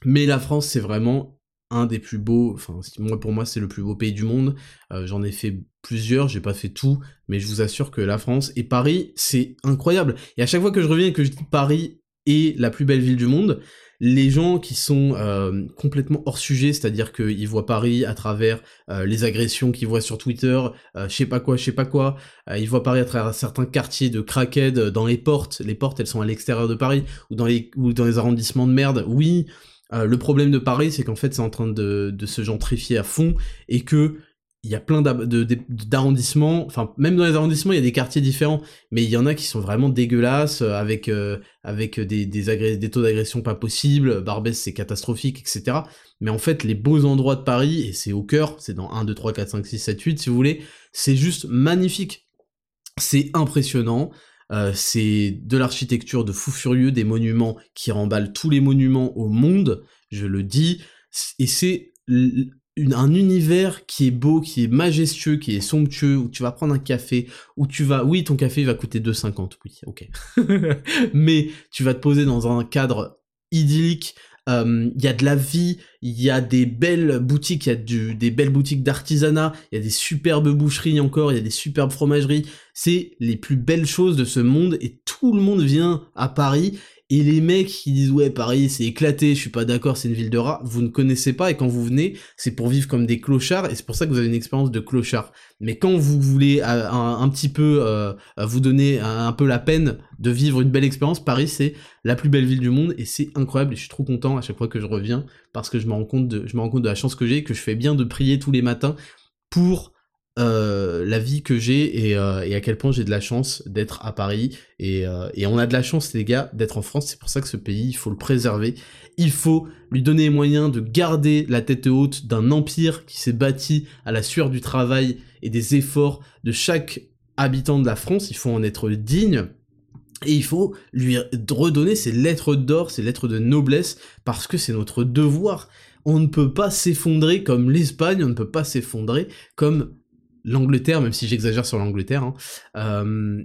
Mais la France, c'est vraiment un des plus beaux, enfin moi pour moi c'est le plus beau pays du monde. Euh, j'en ai fait plusieurs, j'ai pas fait tout, mais je vous assure que la France et Paris c'est incroyable. Et à chaque fois que je reviens et que je dis Paris est la plus belle ville du monde, les gens qui sont euh, complètement hors sujet, c'est-à-dire qu'ils voient Paris à travers euh, les agressions qu'ils voient sur Twitter, je sais pas quoi, je sais pas quoi, ils voient Paris à travers certains quartiers de crackhead dans les portes, les portes elles sont à l'extérieur de Paris, ou dans les, ou dans les arrondissements de merde, oui, euh, le problème de Paris, c'est qu'en fait, c'est en train de, se gentrifier à fond et que il y a plein d'arrondissements, enfin même dans les arrondissements il y a des quartiers différents, mais il y en a qui sont vraiment dégueulasses euh, avec euh, avec des des, taux d'agression pas possibles, Barbès c'est catastrophique, etc. Mais en fait les beaux endroits de Paris et c'est au cœur, c'est dans 1, 2, 3, 4, 5, 6, 7, 8 si vous voulez, c'est juste magnifique, c'est impressionnant. Euh, c'est de l'architecture de fou furieux, des monuments qui remballent tous les monuments au monde, je le dis, et c'est un univers qui est beau, qui est majestueux, qui est somptueux, où tu vas prendre un café, où tu vas, oui, ton café va coûter 2,50, oui, ok, (laughs) mais tu vas te poser dans un cadre idyllique, il y a de la vie, il y a des belles boutiques, il y a du, des belles boutiques d'artisanat, il y a des superbes boucheries encore, il y a des superbes fromageries, c'est les plus belles choses de ce monde et tout le monde vient à Paris et les mecs qui disent ouais Paris c'est éclaté, je suis pas d'accord, c'est une ville de rats, vous ne connaissez pas et quand vous venez, c'est pour vivre comme des clochards et c'est pour ça que vous avez une expérience de clochard. Mais quand vous voulez euh, un, petit peu euh, vous donner un, peu la peine de vivre une belle expérience, Paris c'est la plus belle ville du monde et c'est incroyable et je suis trop content à chaque fois que je reviens parce que je me rends compte de, je me rends compte de la chance que j'ai, que je fais bien de prier tous les matins pour euh, la vie que j'ai euh, et, à quel point j'ai de la chance d'être à Paris. Et, euh, et, on a de la chance les gars d'être en France. C'est pour ça que ce pays il faut le préserver. Il faut lui donner les moyens de garder la tête haute d'un empire qui s'est bâti à la sueur du travail et des efforts de chaque habitant de la France. Il faut en être digne. Et il faut lui redonner ses lettres d'or, ses lettres de noblesse, parce que c'est notre devoir. On ne peut pas s'effondrer comme l'Espagne, on ne peut pas s'effondrer comme l'Angleterre, même si j'exagère sur l'Angleterre, hein, euh,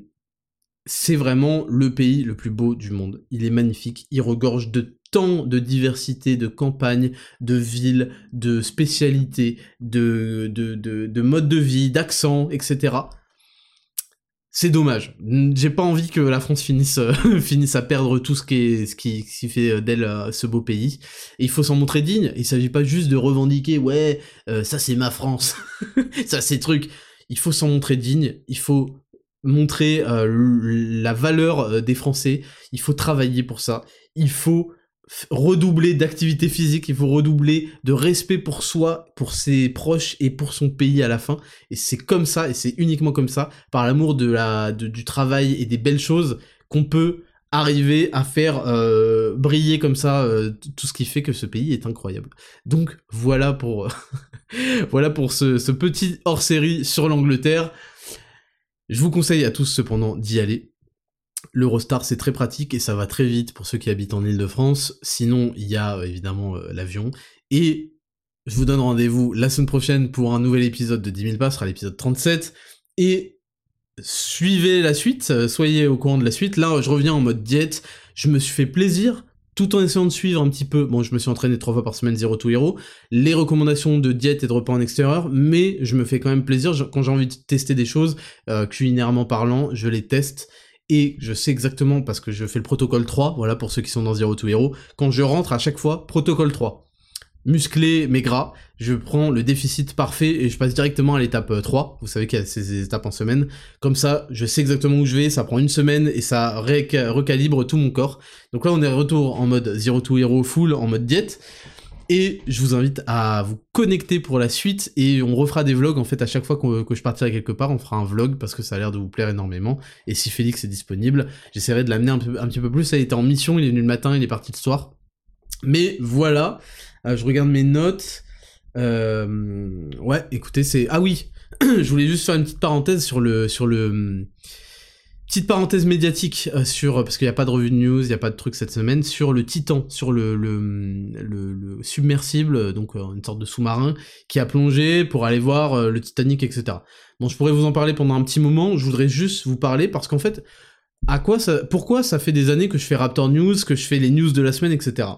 c'est vraiment le pays le plus beau du monde. Il est magnifique, il regorge de tant de diversité, de campagnes, de villes, de spécialités, de, de, de, de modes de vie, d'accents, etc. C'est dommage. J'ai pas envie que la France finisse, euh, (laughs) finisse à perdre tout ce qui, est, ce qui, fait euh, d'elle euh, ce beau pays. Il faut s'en montrer digne. Il s'agit pas juste de revendiquer, ouais, ça c'est ma France, (laughs) ça c'est truc. Il faut s'en montrer digne. Il faut montrer la valeur des Français. Il faut travailler pour ça. Il faut redoubler d'activité physique, il faut redoubler de respect pour soi, pour ses proches et pour son pays à la fin. Et c'est comme ça, et c'est uniquement comme ça, par l'amour du travail et des belles choses, qu'on peut arriver à faire euh, briller comme ça euh, tout ce qui fait que ce pays est incroyable. Donc voilà pour (laughs) voilà pour ce, ce petit hors-série sur l'Angleterre. Je vous conseille à tous cependant d'y aller L'Eurostar c'est très pratique et ça va très vite pour ceux qui habitent en Ile-de-France. Sinon, il y a euh, évidemment euh, l'avion. Et je vous donne rendez-vous la semaine prochaine pour un nouvel épisode de 10 000 pas, ce sera l'épisode 37. Et suivez la suite, euh, soyez au courant de la suite. Là, je reviens en mode diète, je me suis fait plaisir, tout en essayant de suivre un petit peu, bon, je me suis entraîné trois fois par semaine, Zero to Hero, les recommandations de diète et de repas en extérieur, mais je me fais quand même plaisir, quand j'ai envie de tester des choses, culinairement parlant, je les teste, et je sais exactement, parce que je fais le protocole 3, voilà, pour ceux qui sont dans Zero to Hero, quand je rentre à chaque fois, protocole 3 musclé mais gras, je prends le déficit parfait et je passe directement à l'étape 3. Euh, Vous savez qu'il y a ces étapes en semaine. Comme ça, je sais exactement où je vais, ça prend une semaine et ça recalibre tout mon corps. Donc là, on est retour en mode Zero to Hero full, en mode diète. Et je vous invite à vous connecter pour la suite et on refera des vlogs en fait à chaque fois que je partirai quelque part, on fera un vlog parce que ça a l'air de vous plaire énormément. Et si Félix est disponible, j'essaierai de l'amener un, petit peu plus. Ça a été en mission, il est venu le matin, il est parti le soir. Mais voilà, euh, je regarde mes notes. Euh, ouais, écoutez, c'est... Ah oui, (clears throat) je voulais juste faire une petite parenthèse sur le... Sur le petite parenthèse médiatique euh, sur parce qu'il n'y a pas de revue de news, il n'y a pas de truc cette semaine sur le Titan, sur le le, le, submersible, donc une sorte de sous-marin qui a plongé pour aller voir le Titanic, etc. Bon, je pourrais vous en parler pendant un petit moment. Je voudrais juste vous parler parce qu'en fait, à quoi ça, pourquoi ça fait des années que je fais Raptor News, que je fais les news de la semaine, etc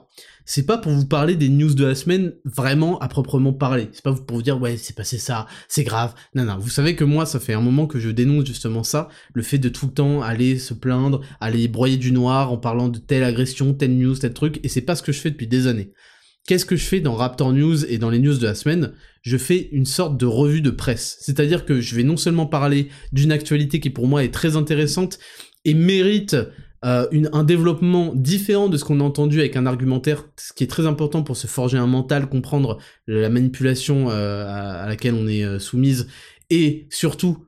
c'est pas pour vous parler des news de la semaine vraiment à proprement parler. C'est pas pour vous dire ouais c'est passé ça, c'est grave. Non non, vous savez que moi ça fait un moment que je dénonce justement ça, le fait de tout le temps aller se plaindre, aller broyer du noir en parlant de telle agression, telle news, tel truc, et c'est pas ce que je fais depuis des années. Qu'est-ce que je fais dans Raptor News et dans les news de la semaine? Je fais une sorte de revue de presse. C'est-à-dire que je vais non seulement parler d'une actualité qui pour moi est très intéressante et mérite euh, un développement différent de ce qu'on a entendu avec un argumentaire, ce qui est très important pour se forger un mental, comprendre la manipulation euh, à, laquelle on est euh, soumise, et surtout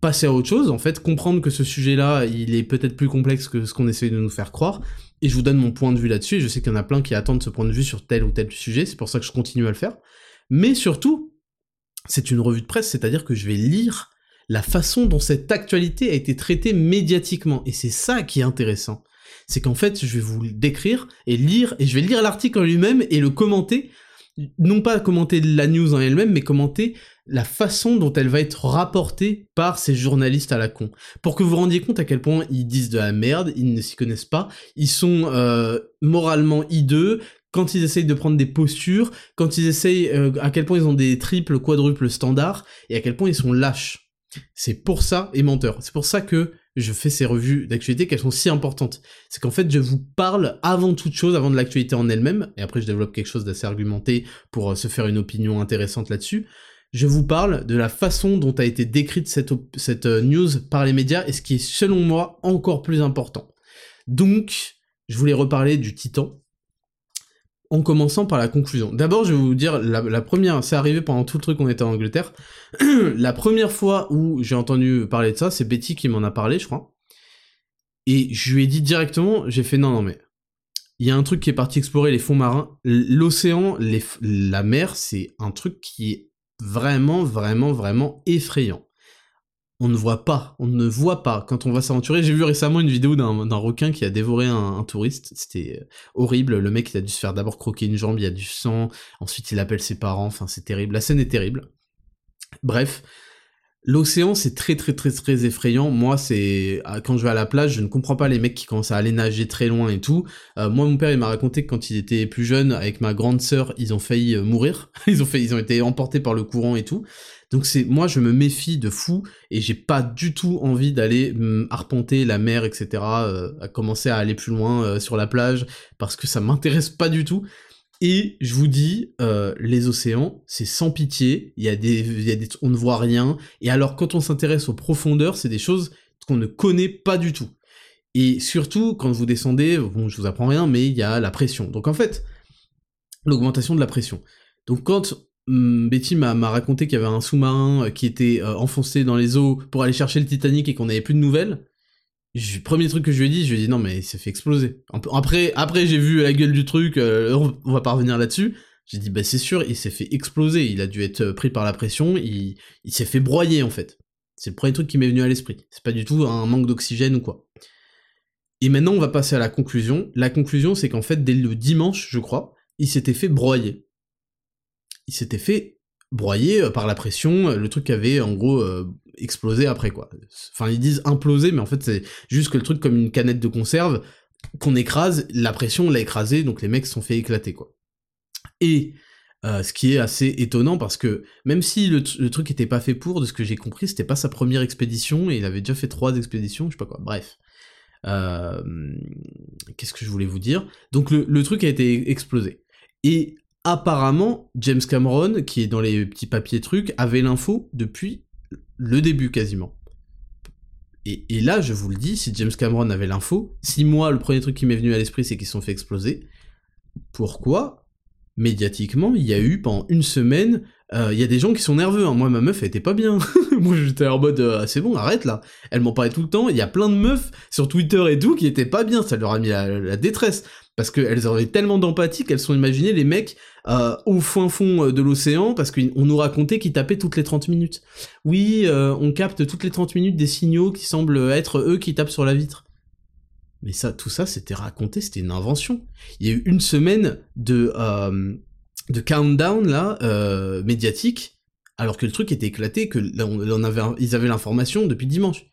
passer à autre chose, en fait, comprendre que ce sujet-là, il est peut-être plus complexe que ce qu'on essaie de nous faire croire, et je vous donne mon point de vue là-dessus, et je sais qu'il y en a plein qui attendent ce point de vue sur tel ou tel sujet, c'est pour ça que je continue à le faire, mais surtout, c'est une revue de presse, c'est-à-dire que je vais lire la façon dont cette actualité a été traitée médiatiquement. Et c'est ça qui est intéressant. C'est qu'en fait, je vais vous le décrire et lire, et je vais lire l'article en lui-même et le commenter, non pas commenter la news en elle-même, mais commenter la façon dont elle va être rapportée par ces journalistes à la con. Pour que vous vous rendiez compte à quel point ils disent de la merde, ils ne s'y connaissent pas, ils sont euh, moralement hideux, quand ils essayent de prendre des postures, quand ils essayent, euh, à quel point ils ont des triples, quadruples standards, et à quel point ils sont lâches. C'est pour ça, et menteur, c'est pour ça que je fais ces revues d'actualité qu'elles sont si importantes. C'est qu'en fait, je vous parle avant toute chose, avant de l'actualité en elle-même, et après je développe quelque chose d'assez argumenté pour euh, se faire une opinion intéressante là-dessus. Je vous parle de la façon dont a été décrite cette, cette euh, news par les médias, et ce qui est selon moi encore plus important. Donc, je voulais reparler du Titan, en commençant par la conclusion. D'abord, je vais vous dire, la, première, c'est arrivé pendant tout le truc qu'on était en Angleterre. (clears throat) la première fois où j'ai entendu parler de ça, c'est Betty qui m'en a parlé, je crois. Et je lui ai dit directement, j'ai fait non, non, mais il y a un truc qui est parti explorer les fonds marins. L'océan, la mer, c'est un truc qui est vraiment, vraiment, vraiment effrayant on ne voit pas, on ne voit pas quand on va s'aventurer. J'ai vu récemment une vidéo d'un requin qui a dévoré un, touriste, c'était euh, horrible, le mec il a dû se faire d'abord croquer une jambe, il y a du sang, ensuite il appelle ses parents, enfin c'est terrible, la scène est terrible. Bref, L'océan, c'est très très très très effrayant. Moi, c'est ah, quand je vais à la plage, je ne comprends pas les mecs qui commencent à aller nager très loin et tout. Euh, moi, mon père, il m'a raconté que quand il était plus jeune, avec ma grande sœur, ils ont failli euh, mourir. (laughs) ils ont fait, ils ont été emportés par le courant et tout. Donc c'est, moi, je me méfie de fou et j'ai pas du tout envie d'aller mm, arpenter la mer, etc. Euh, à commencer à aller plus loin sur la plage parce que ça m'intéresse pas du tout. Et je vous dis, euh, les océans, c'est sans pitié, il y, a des, il y a des, on ne voit rien, et alors quand on s'intéresse aux profondeurs, c'est des choses qu'on ne connaît pas du tout. Et surtout, quand vous descendez, bon, je vous apprends rien, mais il y a la pression. Donc en fait, l'augmentation de la pression. Donc quand hum, Betty m'a raconté qu'il y avait un sous-marin euh, qui était euh, enfoncé dans les eaux pour aller chercher le Titanic et qu'on n'avait plus de nouvelles, premier truc que je lui ai dit, je lui ai dit non mais il s'est fait exploser. Après, après j'ai vu la gueule du truc, euh, on va pas revenir là-dessus. J'ai dit bah c'est sûr, il s'est fait exploser, il a dû être pris par la pression, il, il s'est fait broyer en fait. C'est le premier truc qui m'est venu à l'esprit. C'est pas du tout un manque d'oxygène ou quoi. Et maintenant on va passer à la conclusion. La conclusion c'est qu'en fait dès le dimanche, je crois, il s'était fait broyer. Il s'était fait broyer euh, par la pression, le truc avait en gros exploser après quoi. Enfin ils disent imploser mais en fait c'est juste que le truc comme une canette de conserve qu'on écrase, la pression l'a écrasé donc les mecs se sont fait éclater quoi. Et euh, ce qui est assez étonnant parce que même si le, truc était pas fait pour, de ce que j'ai compris, c'était pas sa première expédition et il avait déjà fait trois expéditions, je sais pas quoi. Bref. Euh, qu'est-ce que je voulais vous dire? Donc le, truc a été explosé. Et apparemment, James Cameron, qui est dans les petits papiers trucs, avait l'info depuis le début quasiment. Et, là, je vous le dis, si James Cameron avait l'info, si moi, le premier truc qui m'est venu à l'esprit, c'est qu'ils se sont fait exploser, pourquoi médiatiquement, il y a eu pendant une semaine, euh, il y a des gens qui sont nerveux. Hein. Moi, ma meuf, elle était pas bien. (laughs) Moi, j'étais en mode, euh, c'est bon, arrête là. Elle m'en parlait tout le temps. Il y a plein de meufs sur Twitter et tout qui étaient pas bien. Ça leur a mis la, détresse. Parce qu'elles avaient tellement d'empathie qu'elles sont imaginées les mecs euh, au fin fond de l'océan parce qu'on nous racontait qu'ils tapaient toutes les 30 minutes. Oui, on capte toutes les 30 minutes des signaux qui semblent être eux qui tapent sur la vitre. Mais ça, tout ça, c'était raconté, c'était une invention. Il y a eu une semaine de, euh, de countdown, là, euh, médiatique, alors que le truc était éclaté, que on, avait, ils avaient l'information depuis dimanche.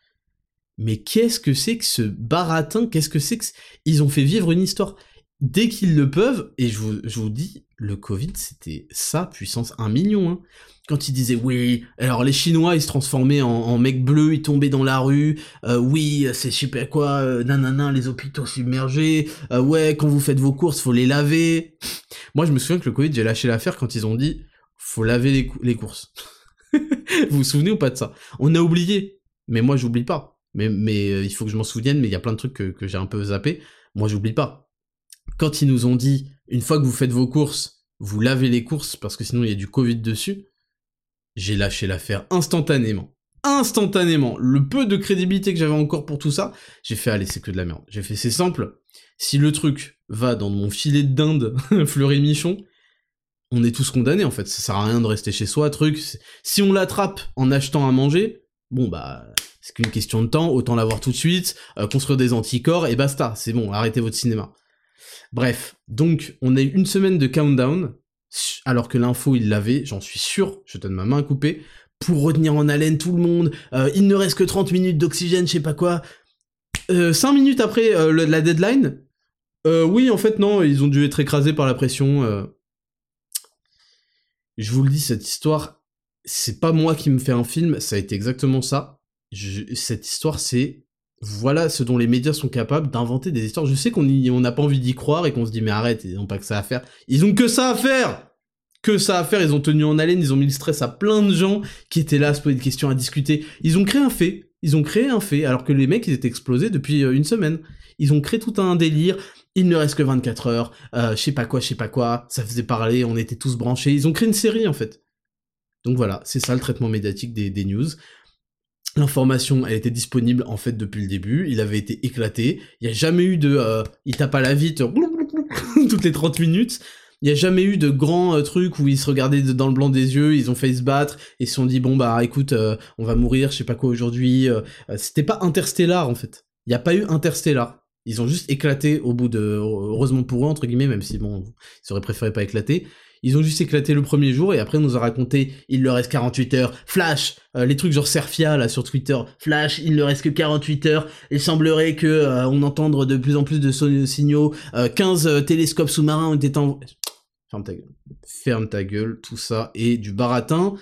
Mais qu'est-ce que c'est que ce baratin? Qu'est-ce que c'est que... Ils ont fait vivre une histoire. Dès qu'ils le peuvent, et je vous, je vous dis, le Covid, c'était ça, puissance 1 million, hein quand il disait oui, alors les Chinois ils se transformaient en, mecs bleus, ils tombaient dans la rue, euh, oui c'est super quoi, euh, nanana les hôpitaux submergés, euh, ouais quand vous faites vos courses faut les laver. (laughs) Moi je me souviens que le Covid j'ai lâché l'affaire quand ils ont dit faut laver les, courses. (laughs) vous vous souvenez ou pas de ça? On a oublié, mais moi j'oublie pas. Mais, mais euh, il faut que je m'en souvienne, mais il y a plein de trucs que, que j'ai un peu zappé. Moi j'oublie pas. Quand ils nous ont dit une fois que vous faites vos courses, vous lavez les courses parce que sinon il y a du Covid dessus j'ai lâché l'affaire instantanément. Instantanément. Le peu de crédibilité que j'avais encore pour tout ça, j'ai fait, allez, c'est que de la merde. J'ai fait, c'est simple. Si le truc va dans mon filet de dinde, (laughs) fleury michon, on est tous condamnés, en fait. Ça sert à rien de rester chez soi, truc. Si on l'attrape en achetant à manger, bon, bah, c'est qu'une question de temps, autant l'avoir tout de suite, euh, construire des anticorps, et basta. C'est bon, arrêtez votre cinéma. Bref. Donc, on a eu une semaine de countdown, alors que l'info il l'avait, j'en suis sûr, je donne ma main coupée, pour retenir en haleine tout le monde, euh, il ne reste que 30 minutes d'oxygène, je sais pas quoi. Euh, 5 minutes après euh, la deadline, euh, oui en fait non, ils ont dû être écrasés par la pression. Je vous le dis, cette histoire, c'est pas moi qui me fais un film, ça a été exactement ça. cette histoire c'est voilà ce dont les médias sont capables d'inventer des histoires. Je sais qu'on n'a pas envie d'y croire et qu'on se dit mais arrête, ils n'ont pas que ça à faire. Ils ont que ça à faire Que ça à faire, ils ont tenu en haleine, ils ont mis le stress à plein de gens qui étaient là à se poser des questions, à discuter. Ils ont créé un fait, ils ont créé un fait, alors que les mecs ils étaient explosés depuis euh, une semaine. Ils ont créé tout un délire, il ne reste que 24 heures, euh, je sais pas quoi, je sais pas quoi, ça faisait parler, on était tous branchés, ils ont créé une série en fait. Donc voilà, c'est ça le traitement médiatique des, des news. L'information, elle était disponible en fait depuis le début, il avait été éclaté, il n'y a jamais eu de... Euh, il tape à la vitre (laughs) toutes les 30 minutes, il n'y a jamais eu de grands euh, trucs où ils se regardaient dans le blanc des yeux, ils ont fait se battre, et se sont dit bon bah écoute, euh, on va mourir, je sais pas quoi aujourd'hui, c'était pas interstellar en fait, il n'y a pas eu interstellar, ils ont juste éclaté au bout de... heureusement pour eux entre guillemets, même si bon, ils auraient préféré pas éclater, ils ont juste éclaté le premier jour et après on nous a raconté il leur reste 48 heures. Flash, euh, les trucs genre Serfia là sur Twitter. Flash, il ne reste que 48 heures. Il semblerait que euh, on entendre de plus en plus de signaux. 15 euh, télescopes sous-marins ont été en... Ferme ta gueule. Ferme ta gueule, tout ça et du baratin.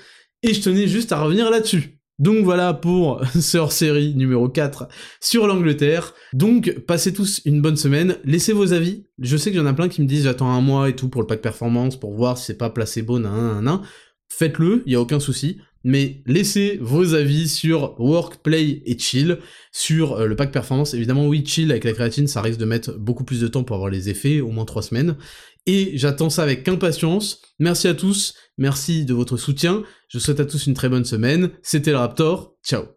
Et je tenais juste à revenir là-dessus. Donc voilà pour (laughs) ce hors-série numéro 4 sur l'Angleterre. Donc passez tous une bonne semaine, laissez vos avis. Je sais qu'il y en a plein qui me disent j'attends un mois et tout pour le pack performance pour voir si c'est pas placebo, nan nan nan. Faites-le, il y a aucun souci. Mais laissez vos avis sur work, play et chill, sur euh, le pack performance. Évidemment, oui, chill avec la créatine, ça risque de mettre beaucoup plus de temps pour avoir les effets, au moins 3 semaines. Et j'attends ça avec impatience. Merci à tous, merci de votre soutien, je souhaite à tous une très bonne semaine, c'était le Raptor, ciao